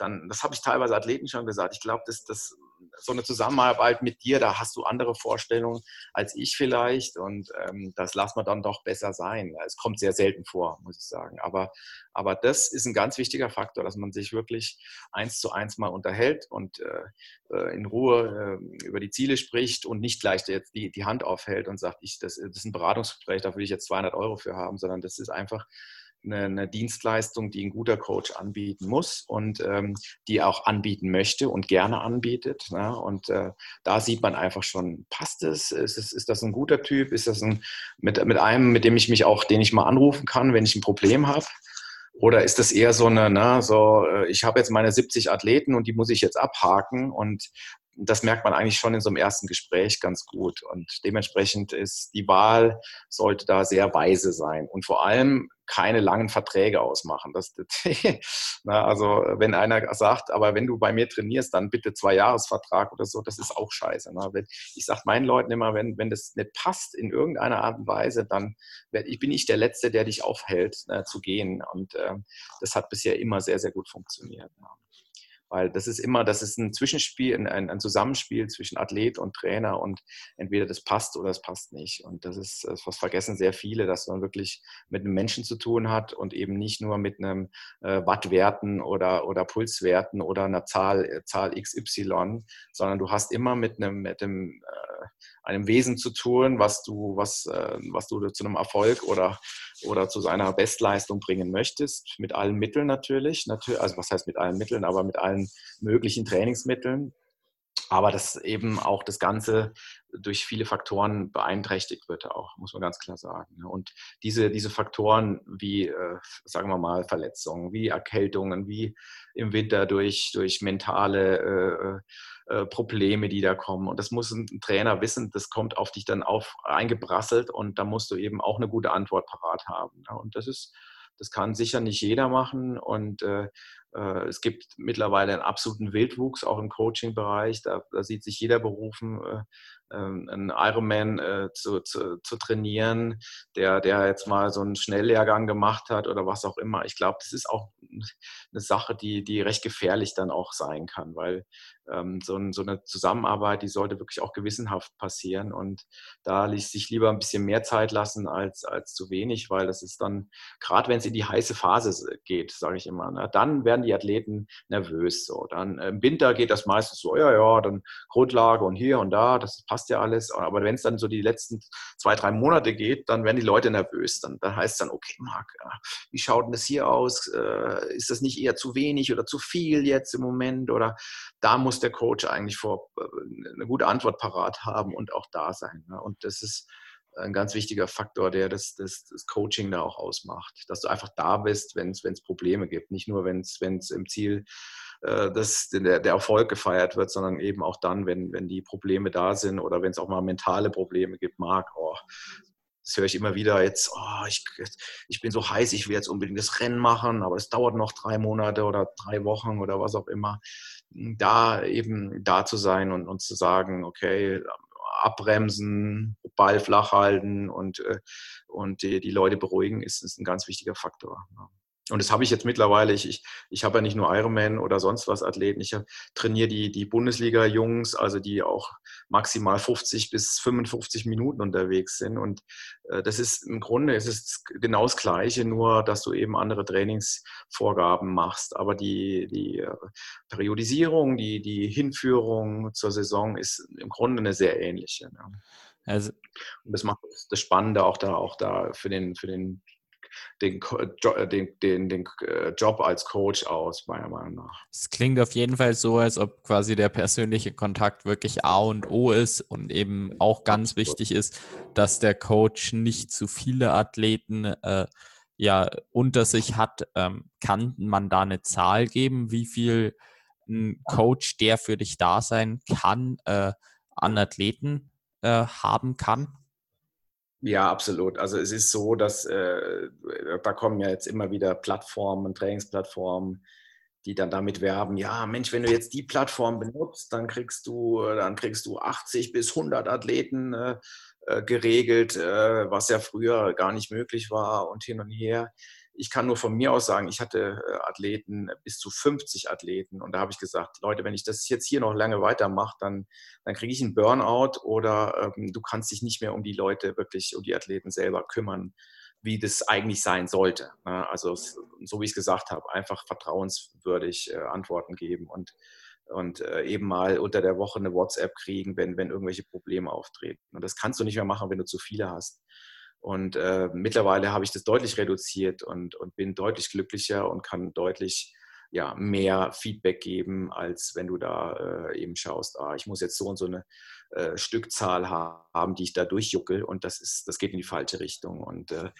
dann, das habe ich teilweise Athleten schon gesagt, ich glaube, das, das so eine Zusammenarbeit mit dir, da hast du andere Vorstellungen als ich vielleicht und ähm, das lassen wir dann doch besser sein. Es kommt sehr selten vor, muss ich sagen. Aber, aber das ist ein ganz wichtiger Faktor, dass man sich wirklich eins zu eins mal unterhält und äh, äh in Ruhe äh, über die Ziele spricht und nicht gleich jetzt die, die Hand aufhält und sagt, ich, das, das ist ein Beratungsgespräch, da will ich jetzt 200 Euro für haben, sondern das ist einfach eine, eine, Dienstleistung, die ein guter Coach anbieten muss und ähm, die auch anbieten möchte und gerne anbietet. Ne? Und äh, da sieht man einfach schon, passt es? Ist, es, ist das ein guter Typ? Ist das ein, mit, mit einem, mit dem ich mich auch, den ich mal anrufen kann, wenn ich ein Problem habe? Oder ist das eher so eine, ne, so, äh, ich habe jetzt meine 70 Athleten und die muss ich jetzt abhaken und das merkt man eigentlich schon in so einem ersten Gespräch ganz gut. Und dementsprechend ist die Wahl, sollte da sehr weise sein. Und vor allem keine langen Verträge ausmachen. Das, na, also wenn einer sagt, aber wenn du bei mir trainierst, dann bitte zwei Jahresvertrag oder so, das ist auch scheiße. Na. Ich sage meinen Leuten immer, wenn, wenn das nicht passt in irgendeiner Art und Weise, dann bin ich der Letzte, der dich aufhält, äh, zu gehen. Und äh, das hat bisher immer sehr, sehr gut funktioniert. Ja. Weil das ist immer, das ist ein Zwischenspiel, ein, ein, Zusammenspiel zwischen Athlet und Trainer und entweder das passt oder es passt nicht. Und das ist, was vergessen sehr viele, dass man wirklich mit einem Menschen zu tun hat und eben nicht nur mit einem äh, Wattwerten oder, oder Pulswerten oder einer Zahl, äh, Zahl XY, sondern du hast immer mit einem, mit einem, äh, einem Wesen zu tun, was du, was, äh, was du zu einem Erfolg oder oder zu seiner Bestleistung bringen möchtest, mit allen Mitteln natürlich, also was heißt mit allen Mitteln, aber mit allen möglichen Trainingsmitteln, aber dass eben auch das Ganze durch viele Faktoren beeinträchtigt wird auch, muss man ganz klar sagen. Ne? Und diese, diese Faktoren wie, äh, sagen wir mal, Verletzungen, wie Erkältungen, wie im Winter durch, durch mentale äh, äh, Probleme, die da kommen. Und das muss ein Trainer wissen, das kommt auf dich dann auf eingebrasselt und da musst du eben auch eine gute Antwort parat haben. Ne? Und das ist, Das kann sicher nicht jeder machen und äh, äh, es gibt mittlerweile einen absoluten Wildwuchs, auch im Coaching-Bereich. Da, da, sieht sich jeder berufen, äh, ähm, einen Ironman äh, zu, zu, zu, trainieren, der, der jetzt mal so einen Schnelllehrgang gemacht hat oder was auch immer. Ich glaube, das ist auch eine Sache, die, die recht gefährlich dann auch sein kann, weil ähm, so, ein, so, eine Zusammenarbeit, die sollte wirklich auch gewissenhaft passieren und da ließ sich lieber ein bisschen mehr Zeit lassen als, als zu wenig, weil das ist dann, gerade wenn es in die heiße Phase geht, sage ich immer, ne, dann werden die Athleten nervös. So. Dann im Winter geht das meistens so, ja, ja, dann Grundlage und hier und da, das passt ja alles. Aber wenn es dann so die letzten zwei, drei Monate geht, dann werden die Leute nervös. Dann, dann heißt es dann, okay, Marc, wie schaut denn das hier aus? Äh, ist das nicht eher zu wenig oder zu viel jetzt im Moment? Oder da muss der Coach eigentlich vor äh, eine gute Antwort parat haben und auch da sein. Ne? Und das ist ein ganz wichtiger Faktor, der das, das, das Coaching da auch ausmacht. Dass du einfach da bist, wenn es Probleme gibt. Nicht nur, wenn es im Ziel äh, das, der, der, Erfolg gefeiert wird, sondern eben auch dann, wenn, wenn die Probleme da sind oder wenn es auch mal mentale Probleme gibt, Marc, oh, das höre ich immer wieder jetzt, oh, ich, ich bin so heiß, ich will jetzt unbedingt das Rennen machen, aber es dauert noch drei Monate oder drei Wochen oder was auch immer. Da eben da zu sein und, und zu sagen, okay, abbremsen, Ball flach halten und, äh, und die, die Leute beruhigen, ist, ist ein ganz wichtiger Faktor. Und das habe ich jetzt mittlerweile. Ich, ich, ich habe ja nicht nur Ironman oder sonst was Athleten. Ich trainiere die, die Bundesliga-Jungs, also die auch maximal 50 bis 55 Minuten unterwegs sind. Und äh, das ist im Grunde es ist genau das Gleiche, nur dass du eben andere Trainingsvorgaben machst. Aber die, die äh, Periodisierung, die, die Hinführung zur Saison ist im Grunde eine sehr ähnliche. Ne? Also, und das macht das Spannende auch da, auch da für den, für den den, äh, den, den, den äh, Job als Coach aus, meiner Meinung nach. Es klingt auf jeden Fall so, als ob quasi der persönliche Kontakt wirklich A und O ist und eben auch ganz wichtig ist, dass der Coach nicht zu viele Athleten äh, ja unter sich hat. Ähm, kann man da eine Zahl geben, wie viel ein Coach, der für dich da sein kann, äh, an Athleten äh, haben kann? Ja, absolut. Also es ist so, dass äh, da kommen ja jetzt immer wieder Plattformen, Trainingsplattformen, die dann damit werben, ja, Mensch, wenn du jetzt die Plattform benutzt, dann kriegst du, dann kriegst du 80 bis 100 Athleten äh, äh, geregelt, äh, was ja früher gar nicht möglich war und hin und her ich kann nur von mir aus sagen, ich hatte äh, Athleten, bis zu 50 Athleten. Und da habe ich gesagt, Leute, wenn ich das jetzt hier noch lange weitermache, dann, dann kriege ich einen Burnout oder ähm, du kannst dich nicht mehr um die Leute wirklich, um die Athleten selber kümmern, wie das eigentlich sein sollte. Ne? Also so wie ich es gesagt habe, einfach vertrauenswürdig äh, Antworten geben und und äh, eben mal unter der Woche eine WhatsApp kriegen, wenn, wenn irgendwelche Probleme auftreten. Und das kannst du nicht mehr machen, wenn du zu viele hast. Und äh, mittlerweile habe ich das deutlich reduziert und, und bin deutlich glücklicher und kann deutlich ja, mehr Feedback geben, als wenn du da äh, eben schaust, ah, ich muss jetzt so und so eine äh, Stückzahl haben, die ich da durchjuckel und das ist, das geht in die falsche Richtung. Und äh,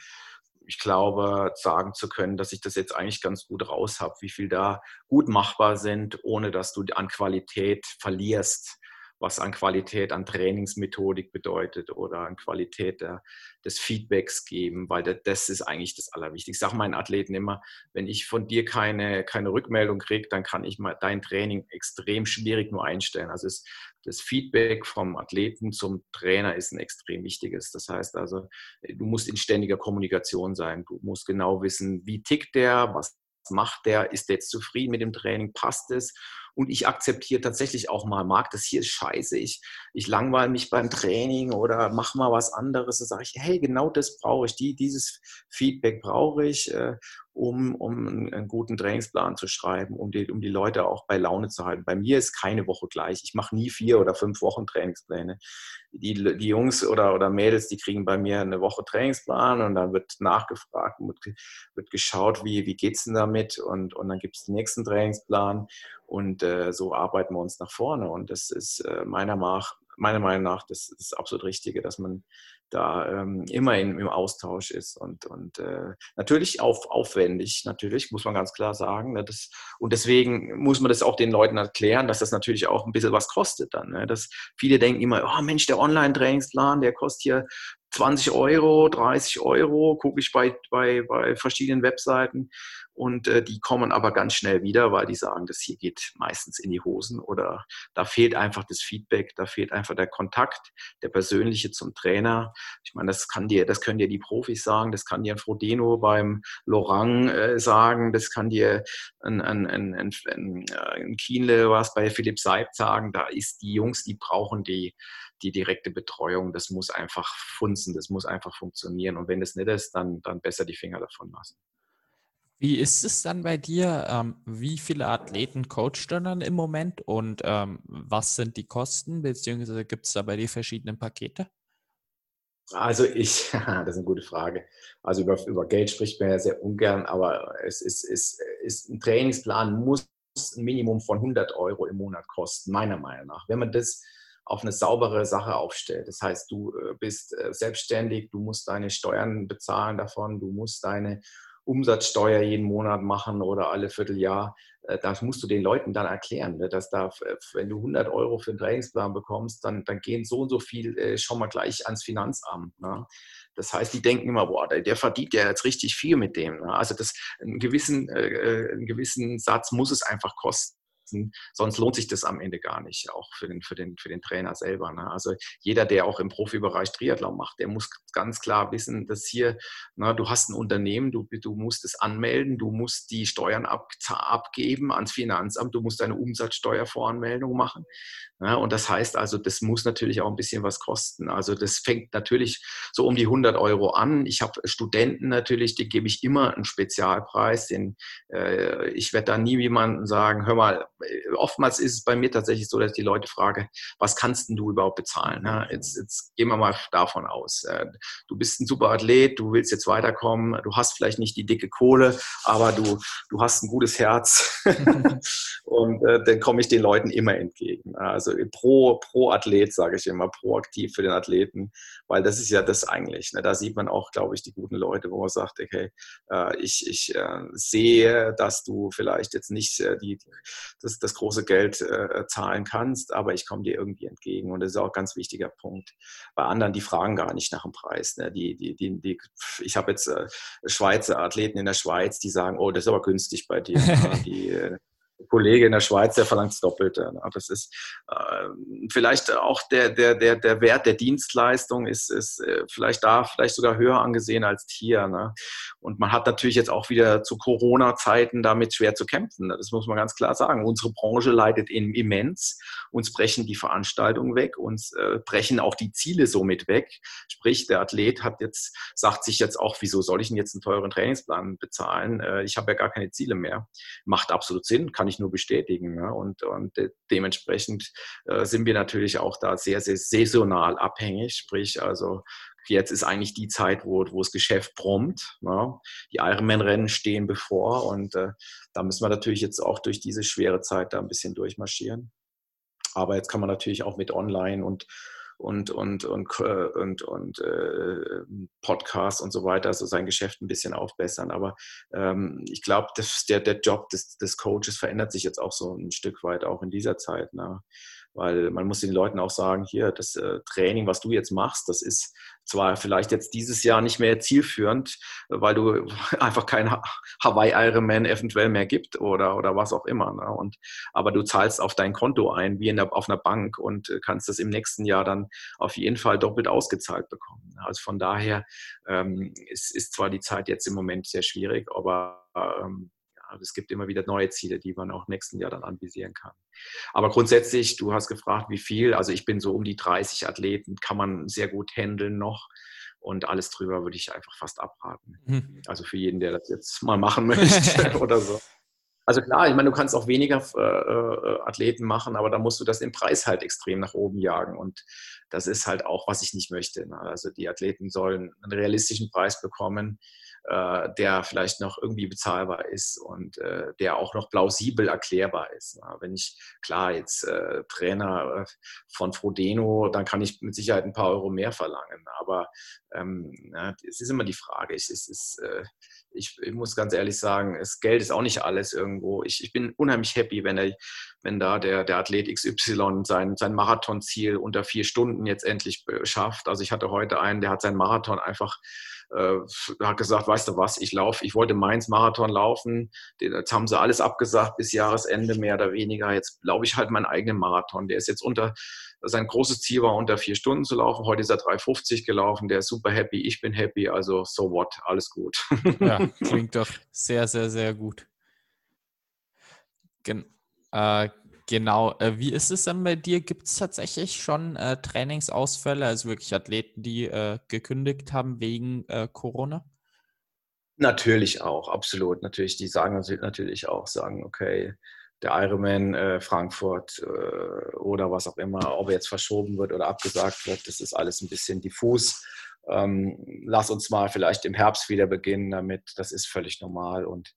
ich glaube, sagen zu können, dass ich das jetzt eigentlich ganz gut raus habe, wie viel da gut machbar sind, ohne dass du an Qualität verlierst was an Qualität, an Trainingsmethodik bedeutet oder an Qualität der, des Feedbacks geben, weil das ist eigentlich das Allerwichtigste. Ich sage meinen Athleten immer, wenn ich von dir keine, keine Rückmeldung kriege, dann kann ich mal dein Training extrem schwierig nur einstellen. Also es, das Feedback vom Athleten zum Trainer ist ein extrem wichtiges. Das heißt also, du musst in ständiger Kommunikation sein. Du musst genau wissen, wie tickt der, was macht der, ist der jetzt zufrieden mit dem Training, passt es? Und ich akzeptiere tatsächlich auch mal, mag das hier ist scheiße, ich, ich langweile mich beim Training oder mach mal was anderes. Dann sage ich, hey, genau das brauche ich, die, dieses Feedback brauche ich. Um, um einen guten Trainingsplan zu schreiben, um die, um die Leute auch bei Laune zu halten. Bei mir ist keine Woche gleich. Ich mache nie vier oder fünf Wochen Trainingspläne. Die, die Jungs oder, oder Mädels, die kriegen bei mir eine Woche Trainingsplan und dann wird nachgefragt, wird, wird geschaut, wie, wie geht es denn damit und, und dann gibt es den nächsten Trainingsplan und äh, so arbeiten wir uns nach vorne. Und das ist äh, meiner, meiner Meinung nach das, das absolut Richtige, dass man da ähm, immer in, im Austausch ist und, und äh, natürlich auf, aufwendig, natürlich, muss man ganz klar sagen. Ne, das, und deswegen muss man das auch den Leuten erklären, dass das natürlich auch ein bisschen was kostet dann. Ne? Dass viele denken immer, oh Mensch, der Online-Trainingsplan, der kostet hier 20 Euro, 30 Euro, gucke ich bei, bei, bei verschiedenen Webseiten und äh, die kommen aber ganz schnell wieder, weil die sagen, das hier geht meistens in die Hosen oder da fehlt einfach das Feedback, da fehlt einfach der Kontakt, der persönliche zum Trainer. Ich meine, das kann dir, das können dir die Profis sagen, das kann dir ein Frodeno beim Lorang äh, sagen, das kann dir ein, ein, ein, ein, ein, äh, ein Kienle was bei Philipp Seib sagen. Da ist die Jungs, die brauchen die die direkte Betreuung, das muss einfach funzen, das muss einfach funktionieren. Und wenn es nicht ist, dann, dann besser die Finger davon lassen. Wie ist es dann bei dir? Ähm, wie viele Athleten coachst du dann im Moment und ähm, was sind die Kosten, beziehungsweise gibt es da bei dir verschiedene Pakete? Also ich, das ist eine gute Frage. Also über, über Geld spricht man ja sehr ungern, aber es ist, ist, ist ein Trainingsplan muss ein Minimum von 100 Euro im Monat kosten, meiner Meinung nach. Wenn man das auf eine saubere Sache aufstellt. Das heißt, du äh, bist äh, selbstständig, du musst deine Steuern bezahlen davon, du musst deine Umsatzsteuer jeden Monat machen oder alle Vierteljahr. Äh, das musst du den Leuten dann erklären, ne, dass da, wenn du 100 Euro für einen Trainingsplan bekommst, dann, dann gehen so und so viel schon mal gleich ans Finanzamt. Ne? Das heißt, die denken immer, boah, der, verdient ja jetzt richtig viel mit dem. Ne? Also das, einen, gewissen, einen gewissen Satz muss es einfach kosten setzen. Sonst lohnt sich das am Ende gar nicht, auch für den, für den, für den Trainer selber. Ne? Also jeder, der auch im Profibereich Triathlon macht, der muss ganz klar wissen, dass hier, na, du hast ein Unternehmen, du, du musst es anmelden, du musst die Steuern ab, abgeben ans Finanzamt, du musst deine Umsatzsteuervoranmeldung machen. Ja, und das heißt also, das muss natürlich auch ein bisschen was kosten. Also das fängt natürlich so um die 100 Euro an. Ich habe Studenten natürlich, die gebe ich immer einen Spezialpreis. Den, äh, ich werde da nie jemanden sagen, hör mal, oftmals ist es bei mir tatsächlich so, dass ich die Leute frage, was kannst denn du überhaupt bezahlen? Ja, jetzt, jetzt gehen wir mal davon aus. Äh, du bist ein super Athlet, du willst jetzt weiterkommen, du hast vielleicht nicht die dicke Kohle, aber du, du hast ein gutes Herz. und äh, dann komme ich den Leuten immer entgegen. Also also pro, pro Athlet, sage ich immer, proaktiv für den Athleten, weil das ist ja das eigentlich. Ne? Da sieht man auch, glaube ich, die guten Leute, wo man sagt, okay, äh, ich, ich äh, sehe, dass du vielleicht jetzt nicht äh, die, das, das große Geld äh, zahlen kannst, aber ich komme dir irgendwie entgegen. Und das ist auch ein ganz wichtiger Punkt. Bei anderen, die fragen gar nicht nach dem Preis. Ne? Die, die, die, die, ich habe jetzt äh, Schweizer Athleten in der Schweiz, die sagen, oh, das ist aber günstig bei dir. Ne? die, äh, Kollege in der Schweiz, der verlangt das Doppelte. Ne? Das ist äh, vielleicht auch der, der, der, der Wert der Dienstleistung ist, ist äh, vielleicht da vielleicht sogar höher angesehen als hier. Ne? Und man hat natürlich jetzt auch wieder zu Corona-Zeiten damit schwer zu kämpfen. Ne? Das muss man ganz klar sagen. Unsere Branche leidet immens. Uns brechen die Veranstaltungen weg, uns äh, brechen auch die Ziele somit weg. Sprich, der Athlet hat jetzt, sagt sich jetzt auch, wieso soll ich denn jetzt einen teuren Trainingsplan bezahlen? Äh, ich habe ja gar keine Ziele mehr. Macht absolut Sinn, kann ich nur bestätigen. Ja? Und, und de dementsprechend äh, sind wir natürlich auch da sehr, sehr saisonal abhängig. Sprich, also jetzt ist eigentlich die Zeit, wo, wo das Geschäft prompt. Ja? Die Ironman-Rennen stehen bevor und äh, da müssen wir natürlich jetzt auch durch diese schwere Zeit da ein bisschen durchmarschieren. Aber jetzt kann man natürlich auch mit Online und und, und, und, und, und äh, Podcasts und so weiter, so sein Geschäft ein bisschen aufbessern. Aber ähm, ich glaube, der, der Job des, des Coaches verändert sich jetzt auch so ein Stück weit auch in dieser Zeit. Ne? Weil man muss den Leuten auch sagen, hier, das äh, Training, was du jetzt machst, das ist zwar vielleicht jetzt dieses Jahr nicht mehr zielführend, weil du einfach kein Hawaii Ironman eventuell mehr gibt oder, oder was auch immer. Ne? Und, aber du zahlst auf dein Konto ein, wie in der, auf einer Bank und kannst das im nächsten Jahr dann auf jeden Fall doppelt ausgezahlt bekommen. Also von daher ähm, ist, ist zwar die Zeit jetzt im Moment sehr schwierig, aber ähm, es gibt immer wieder neue Ziele, die man auch nächsten Jahr dann anvisieren kann. Aber grundsätzlich, du hast gefragt, wie viel. Also ich bin so um die 30 Athleten, kann man sehr gut handeln noch. Und alles drüber würde ich einfach fast abraten. Mhm. Also für jeden, der das jetzt mal machen möchte oder so. Also klar, ich meine, du kannst auch weniger äh, äh, Athleten machen, aber da musst du das im Preis halt extrem nach oben jagen. Und das ist halt auch, was ich nicht möchte. Ne? Also die Athleten sollen einen realistischen Preis bekommen äh, der vielleicht noch irgendwie bezahlbar ist und äh, der auch noch plausibel erklärbar ist. Na, wenn ich, klar, jetzt äh, Trainer äh, von Frodeno, dann kann ich mit Sicherheit ein paar Euro mehr verlangen. Aber ähm, ja, es ist immer die Frage. Es ist, äh, ich, ich, muss ganz ehrlich sagen, das Geld ist auch nicht alles irgendwo. Ich, ich bin unheimlich happy, wenn, er, wenn da der, der Athlet XY sein, sein Marathonziel unter vier Stunden jetzt endlich schafft. Also ich hatte heute einen, der hat sein Marathon einfach äh, hat gesagt, weißt du was, ich laufe, ich wollte Mainz Marathon laufen, jetzt haben sie alles abgesagt bis Jahresende mehr oder weniger, jetzt laufe ich halt meinen eigenen Marathon, der ist jetzt unter, sein großes Ziel war unter vier Stunden zu laufen, heute ist er 3,50 gelaufen, der ist super happy, ich bin happy, also so what, alles gut. Ja, klingt doch sehr, sehr, sehr gut. Gen äh, Genau. Äh, wie ist es denn bei dir? Gibt es tatsächlich schon äh, Trainingsausfälle, also wirklich Athleten, die äh, gekündigt haben wegen äh, Corona? Natürlich auch, absolut. Natürlich, die sagen natürlich auch, sagen, okay, der Ironman äh, Frankfurt äh, oder was auch immer, ob er jetzt verschoben wird oder abgesagt wird, das ist alles ein bisschen diffus. Ähm, lass uns mal vielleicht im Herbst wieder beginnen damit. Das ist völlig normal und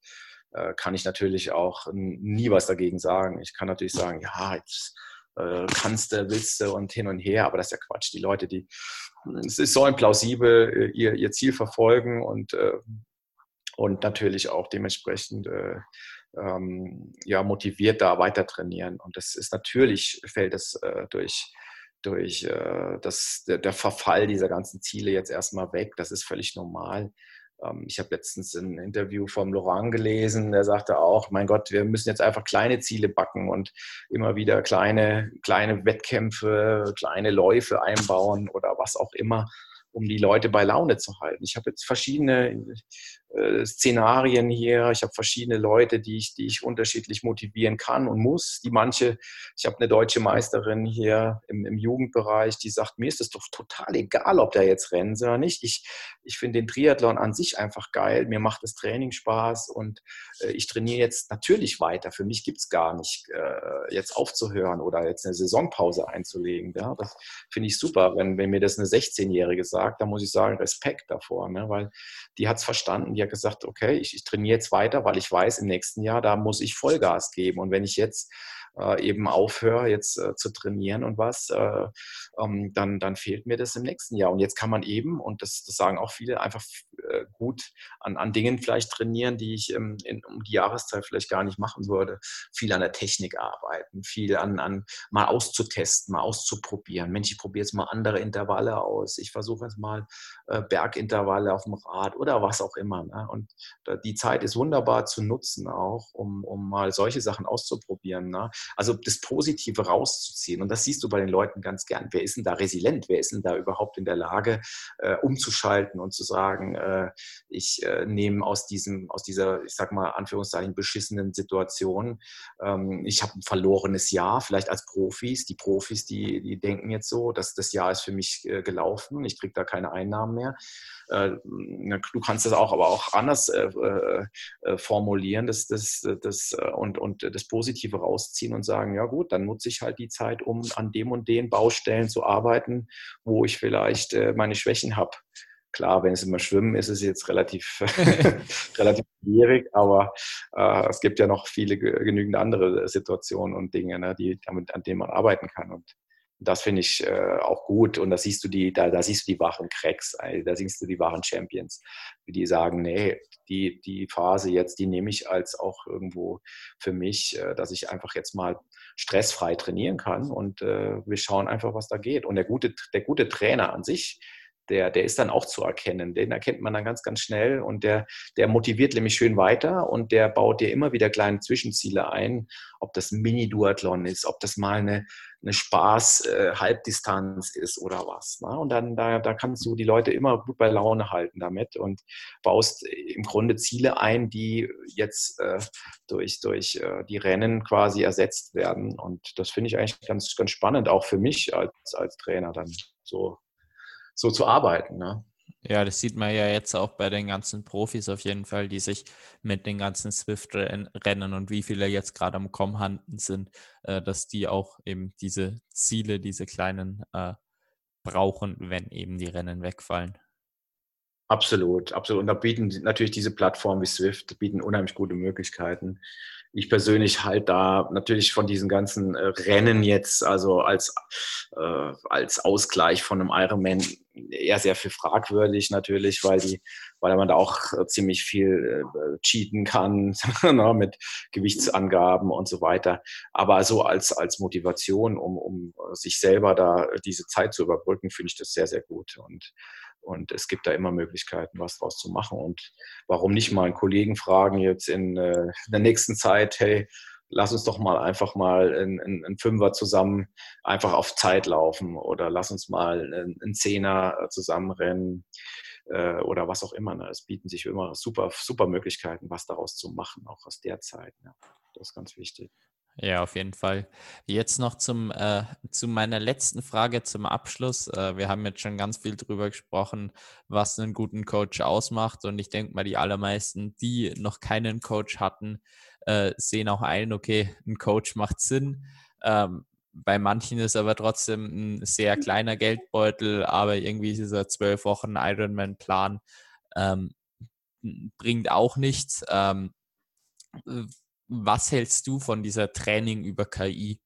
äh, kann ich natürlich auch nie was dagegen sagen. Ich kann natürlich sagen, ja, jetzt äh, kannst du, willst du und hin und her, aber das ist ja Quatsch. Die Leute, die, es ist so plausibel äh, ihr, ihr Ziel verfolgen und, und natürlich auch dementsprechend äh, ähm, ja, motiviert da weiter trainieren. Und das ist natürlich, fällt es durch, durch das, der, Verfall dieser ganzen Ziele jetzt erstmal weg. Das ist völlig normal. Ähm, ich habe letztens ein Interview vom Laurent gelesen, der sagte auch, mein Gott, wir müssen jetzt einfach kleine Ziele backen und immer wieder kleine, kleine Wettkämpfe, kleine Läufe einbauen oder was auch immer, um die Leute bei Laune zu halten. Ich habe jetzt verschiedene äh, Szenarien hier. Ich habe verschiedene Leute, die ich, die ich unterschiedlich motivieren kann und muss. Die manche, ich habe eine deutsche Meisterin hier im, im Jugendbereich, die sagt, mir ist es doch total egal, ob der jetzt rennen oder nicht. Ich, ich finde den Triathlon an sich einfach geil. Mir macht das Training Spaß und äh, ich trainiere jetzt natürlich weiter. Für mich gibt es gar nicht, äh, jetzt aufzuhören oder jetzt eine Saisonpause einzulegen. Ja? Das finde ich super. Wenn, wenn mir das eine 16-Jährige sagt, dann muss ich sagen, Respekt davor, ne? weil die hat es verstanden, die hat gesagt, okay, ich, ich trainiere jetzt weiter, weil ich weiß, im nächsten Jahr, da muss ich Vollgas geben. Und wenn ich jetzt äh, eben aufhöre, jetzt äh, zu trainieren und was, äh, ähm, dann, dann fehlt mir das im nächsten Jahr. Und jetzt kann man eben, und das, das sagen auch viele, einfach äh, gut an, an Dingen vielleicht trainieren, die ich ähm, in, um die Jahreszeit vielleicht gar nicht machen würde. Viel an der Technik arbeiten, viel an, an mal auszutesten, mal auszuprobieren. Mensch, ich probiere jetzt mal andere Intervalle aus. Ich versuche jetzt mal äh, Bergintervalle auf dem Rad oder was auch immer. Ne? Und die Zeit ist wunderbar zu nutzen auch, um, um mal solche Sachen auszuprobieren. Ne? Also das Positive rauszuziehen. Und das siehst du bei den Leuten ganz gern. Wer ist denn da resilient? Wer ist denn da überhaupt in der Lage, äh, umzuschalten und zu sagen, äh, ich äh, nehme aus diesem, aus dieser, ich sag mal, Anführungszeichen, beschissenen Situation, ähm, ich habe ein verlorenes Jahr, vielleicht als Profis. Die Profis, die, die denken jetzt so, dass das Jahr ist für mich äh, gelaufen, ich kriege da keine Einnahmen mehr. Äh, du kannst das auch aber auch anders äh, formulieren das, das, das, und, und das Positive rausziehen und sagen, ja gut, dann nutze ich halt die Zeit, um an dem und den Baustellen zu arbeiten, wo ich vielleicht meine Schwächen habe. Klar, wenn es immer Schwimmen ist, ist es jetzt relativ, relativ schwierig, aber äh, es gibt ja noch viele genügend andere Situationen und Dinge, ne, die, damit, an denen man arbeiten kann. Und das finde ich äh, auch gut. Und da siehst du die, da, da siehst du die wahren Cracks, da siehst du die wahren Champions, die sagen, nee, die, die Phase jetzt, die nehme ich als auch irgendwo für mich, äh, dass ich einfach jetzt mal stressfrei trainieren kann und äh, wir schauen einfach, was da geht. Und der gute, der gute Trainer an sich, der, der ist dann auch zu erkennen. Den erkennt man dann ganz, ganz schnell und der, der motiviert nämlich schön weiter und der baut dir immer wieder kleine Zwischenziele ein, ob das Mini-Duathlon ist, ob das mal eine, eine Spaß-Halbdistanz äh, ist oder was. Ne? Und dann da, da kannst du die Leute immer gut bei Laune halten damit und baust im Grunde Ziele ein, die jetzt äh, durch, durch äh, die Rennen quasi ersetzt werden. Und das finde ich eigentlich ganz, ganz spannend, auch für mich als, als Trainer dann so so zu arbeiten. Ne? Ja, das sieht man ja jetzt auch bei den ganzen Profis auf jeden Fall, die sich mit den ganzen Swift-Rennen und wie viele jetzt gerade am Kommen sind, äh, dass die auch eben diese Ziele, diese kleinen äh, brauchen, wenn eben die Rennen wegfallen. Absolut, absolut. Und da bieten natürlich diese Plattformen wie Swift bieten unheimlich gute Möglichkeiten. Ich persönlich halt da natürlich von diesen ganzen äh, Rennen jetzt, also als, äh, als Ausgleich von einem Ironman eher sehr viel fragwürdig natürlich, weil die, weil man da auch ziemlich viel äh, cheaten kann ne, mit Gewichtsangaben und so weiter. Aber so als, als Motivation, um, um sich selber da diese Zeit zu überbrücken, finde ich das sehr, sehr gut. Und und es gibt da immer Möglichkeiten, was draus zu machen. Und warum nicht mal einen Kollegen fragen jetzt in, äh, in der nächsten Zeit, hey, lass uns doch mal einfach mal einen Fünfer zusammen einfach auf Zeit laufen oder lass uns mal einen Zehner zusammenrennen äh, oder was auch immer. Ne? Es bieten sich immer super, super Möglichkeiten, was daraus zu machen, auch aus der Zeit. Ja. Das ist ganz wichtig. Ja, auf jeden Fall. Jetzt noch zum, äh, zu meiner letzten Frage zum Abschluss. Äh, wir haben jetzt schon ganz viel darüber gesprochen, was einen guten Coach ausmacht. Und ich denke mal, die allermeisten, die noch keinen Coach hatten, äh, sehen auch ein, okay, ein Coach macht Sinn. Ähm, bei manchen ist aber trotzdem ein sehr kleiner Geldbeutel, aber irgendwie dieser zwölf Wochen Ironman-Plan ähm, bringt auch nichts. Ähm, was hältst du von dieser Training über KI?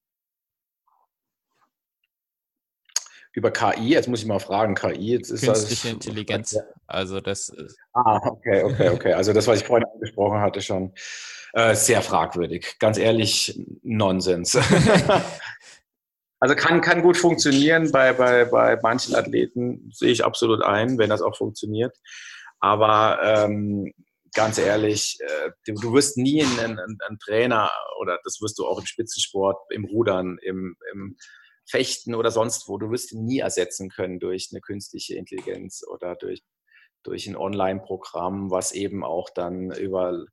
Über KI, jetzt muss ich mal fragen, KI, jetzt ist Künstliche das, Intelligenz. Also das ist. Ah, okay, okay, okay. Also das, was ich vorhin angesprochen hatte, schon äh, sehr fragwürdig. Ganz ehrlich, Nonsens. also kann, kann gut funktionieren bei, bei, bei manchen Athleten, sehe ich absolut ein, wenn das auch funktioniert. Aber ähm, ganz ehrlich, äh, du, du, wirst nie einen, einen, einen, Trainer oder das wirst du auch im Spitzensport, im Rudern, im, im, Fechten oder sonst wo, du wirst ihn nie ersetzen können durch eine künstliche Intelligenz oder durch, durch ein Online-Programm, was eben auch dann über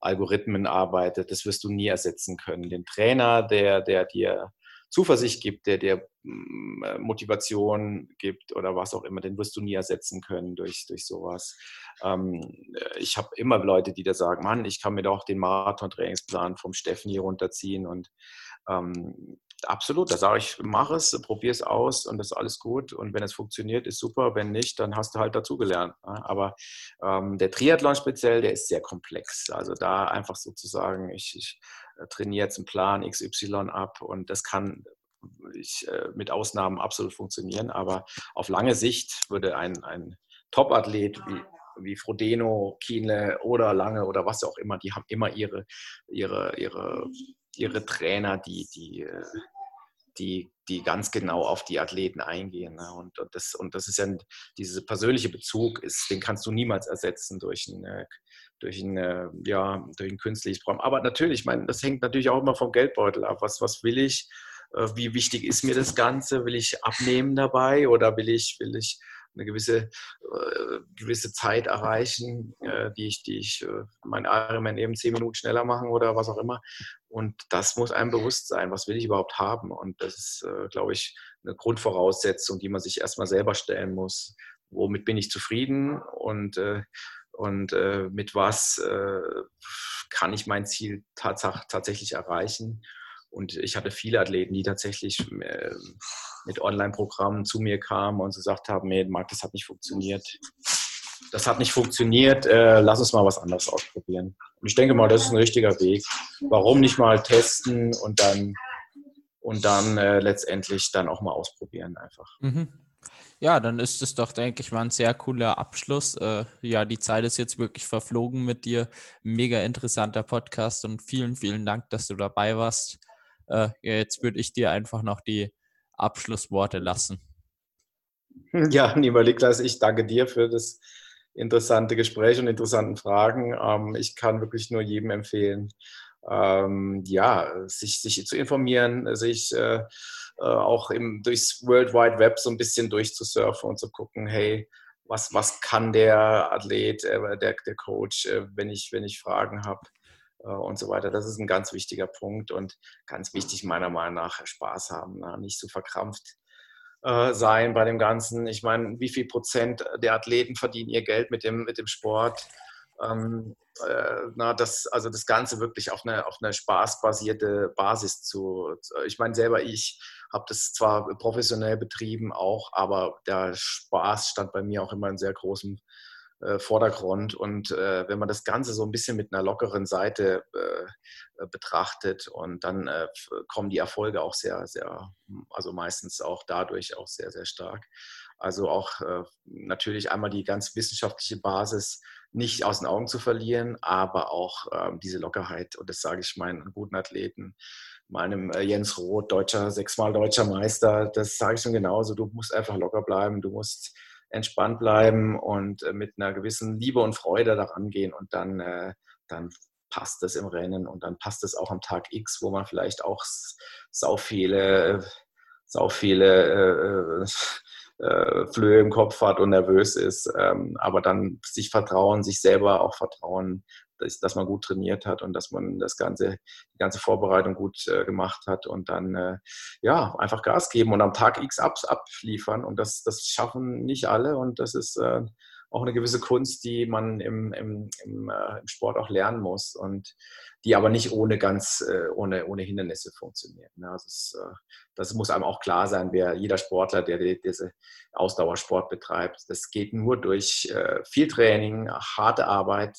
Algorithmen arbeitet. Das wirst du nie ersetzen können. Den Trainer, der, der dir Zuversicht gibt, der dir mm, äh, Motivation gibt oder was auch immer, den wirst du nie ersetzen können durch, durch sowas. Ähm, äh, ich habe immer Leute, die da sagen, Mann, ich kann mir doch den Marathon-Trainingsplan vom Steffen hier runterziehen und ähm, absolut, da sage ich, mach es, probier es aus und das ist alles gut. Und wenn es funktioniert, ist super. Wenn nicht, dann hast du halt dazugelernt. Ne? Aber ähm, der Triathlon speziell, der ist sehr komplex. Also da einfach sozusagen, ich, ich trainiere jetzt einen Plan XY ab und das kann ich, äh, mit Ausnahmen absolut funktionieren. Aber auf lange Sicht würde ein, ein Top-Athlet wie, wie Frodeno, Kienle oder Lange oder was auch immer, die haben immer ihre, ihre, ihre, ihre Trainer, die, die, äh, die, die ganz genau auf die Athleten eingehen. Ne? Und, und, das, und das ist ja dieser persönliche Bezug, ist, den kannst du niemals ersetzen durch ein, durch ein, ja, durch ein künstliches Programm. Aber natürlich, ich meine, das hängt natürlich auch immer vom Geldbeutel ab. Was, was will ich? Äh, wie wichtig ist mir das Ganze? Will ich abnehmen dabei oder will ich, will ich eine gewisse, äh, gewisse Zeit erreichen, äh, die ich, die ich äh, mein Ironman eben zehn Minuten schneller machen oder was auch immer. Und das muss einem bewusst sein, was will ich überhaupt haben? Und das ist, äh, glaube ich, eine Grundvoraussetzung, die man sich erstmal selber stellen muss. Womit bin ich zufrieden und, äh, und äh, mit was kann ich mein Ziel tats tatsächlich erreichen? Und ich hatte viele Athleten, die tatsächlich äh, mit Online-Programmen zu mir kamen und gesagt haben, nee, Marc, das hat nicht funktioniert. Das hat nicht funktioniert, äh, lass uns mal was anderes ausprobieren. Und ich denke mal, das ist ein richtiger Weg. Warum nicht mal testen und dann, und dann äh, letztendlich dann auch mal ausprobieren einfach. Mhm. Ja, dann ist es doch, denke ich mal, ein sehr cooler Abschluss. Äh, ja, die Zeit ist jetzt wirklich verflogen mit dir. Mega interessanter Podcast und vielen, vielen Dank, dass du dabei warst. Äh, jetzt würde ich dir einfach noch die Abschlussworte lassen. Ja, lieber Niklas, ich danke dir für das interessante Gespräch und interessanten Fragen. Ähm, ich kann wirklich nur jedem empfehlen, ähm, ja, sich, sich zu informieren, sich äh, auch im, durchs World Wide Web so ein bisschen durchzusurfen und zu gucken, hey, was, was kann der Athlet, äh, der, der Coach, äh, wenn, ich, wenn ich Fragen habe. Äh, und so weiter. Das ist ein ganz wichtiger Punkt und ganz wichtig meiner Meinung nach Spaß haben, ne? nicht so verkrampft äh, sein bei dem Ganzen. Ich meine, wie viel Prozent der Athleten verdienen ihr Geld mit dem, mit dem Sport? Ähm, äh, na, das, also das Ganze wirklich auf eine, auf eine spaßbasierte Basis zu. Ich meine, selber ich habe das zwar professionell betrieben auch, aber der Spaß stand bei mir auch immer in sehr großem äh, Vordergrund. Und äh, wenn man das Ganze so ein bisschen mit einer lockeren Seite äh, betrachtet und dann äh, kommen die Erfolge auch sehr, sehr, also meistens auch dadurch auch sehr, sehr stark. Also auch äh, natürlich einmal die ganz wissenschaftliche Basis nicht aus den Augen zu verlieren, aber auch ähm, diese Lockerheit. Und das sage ich meinen guten Athleten, meinem äh, Jens Roth, deutscher, sechsmal deutscher Meister, das sage ich schon genauso. Du musst einfach locker bleiben, du musst entspannt bleiben und äh, mit einer gewissen Liebe und Freude daran gehen und dann, äh, dann passt es im Rennen und dann passt es auch am Tag X, wo man vielleicht auch sau viele, sau viele Flöhe im Kopf hat und nervös ist, ähm, aber dann sich vertrauen, sich selber auch vertrauen, dass, dass, man gut trainiert hat und dass man das ganze, die ganze Vorbereitung gut äh, gemacht hat und dann äh, ja einfach Gas geben und am Tag X ab, abliefern. Und das, das schaffen nicht alle und das ist äh, auch eine gewisse Kunst, die man im, im, im, äh, im, Sport auch lernen muss und die aber nicht ohne ganz äh, ohne, ohne Hindernisse funktioniert. Ne? Also es, äh, das muss einem auch klar sein, wer jeder Sportler, der die, diese Ausdauersport betreibt, das geht nur durch viel Training, harte Arbeit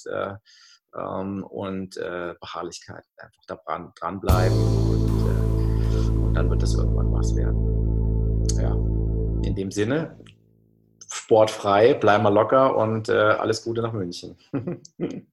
ähm, und äh, Beharrlichkeit. Einfach da dran, dranbleiben und, äh, und dann wird das irgendwann was werden. Ja, in dem Sinne, sportfrei, bleib mal locker und äh, alles Gute nach München.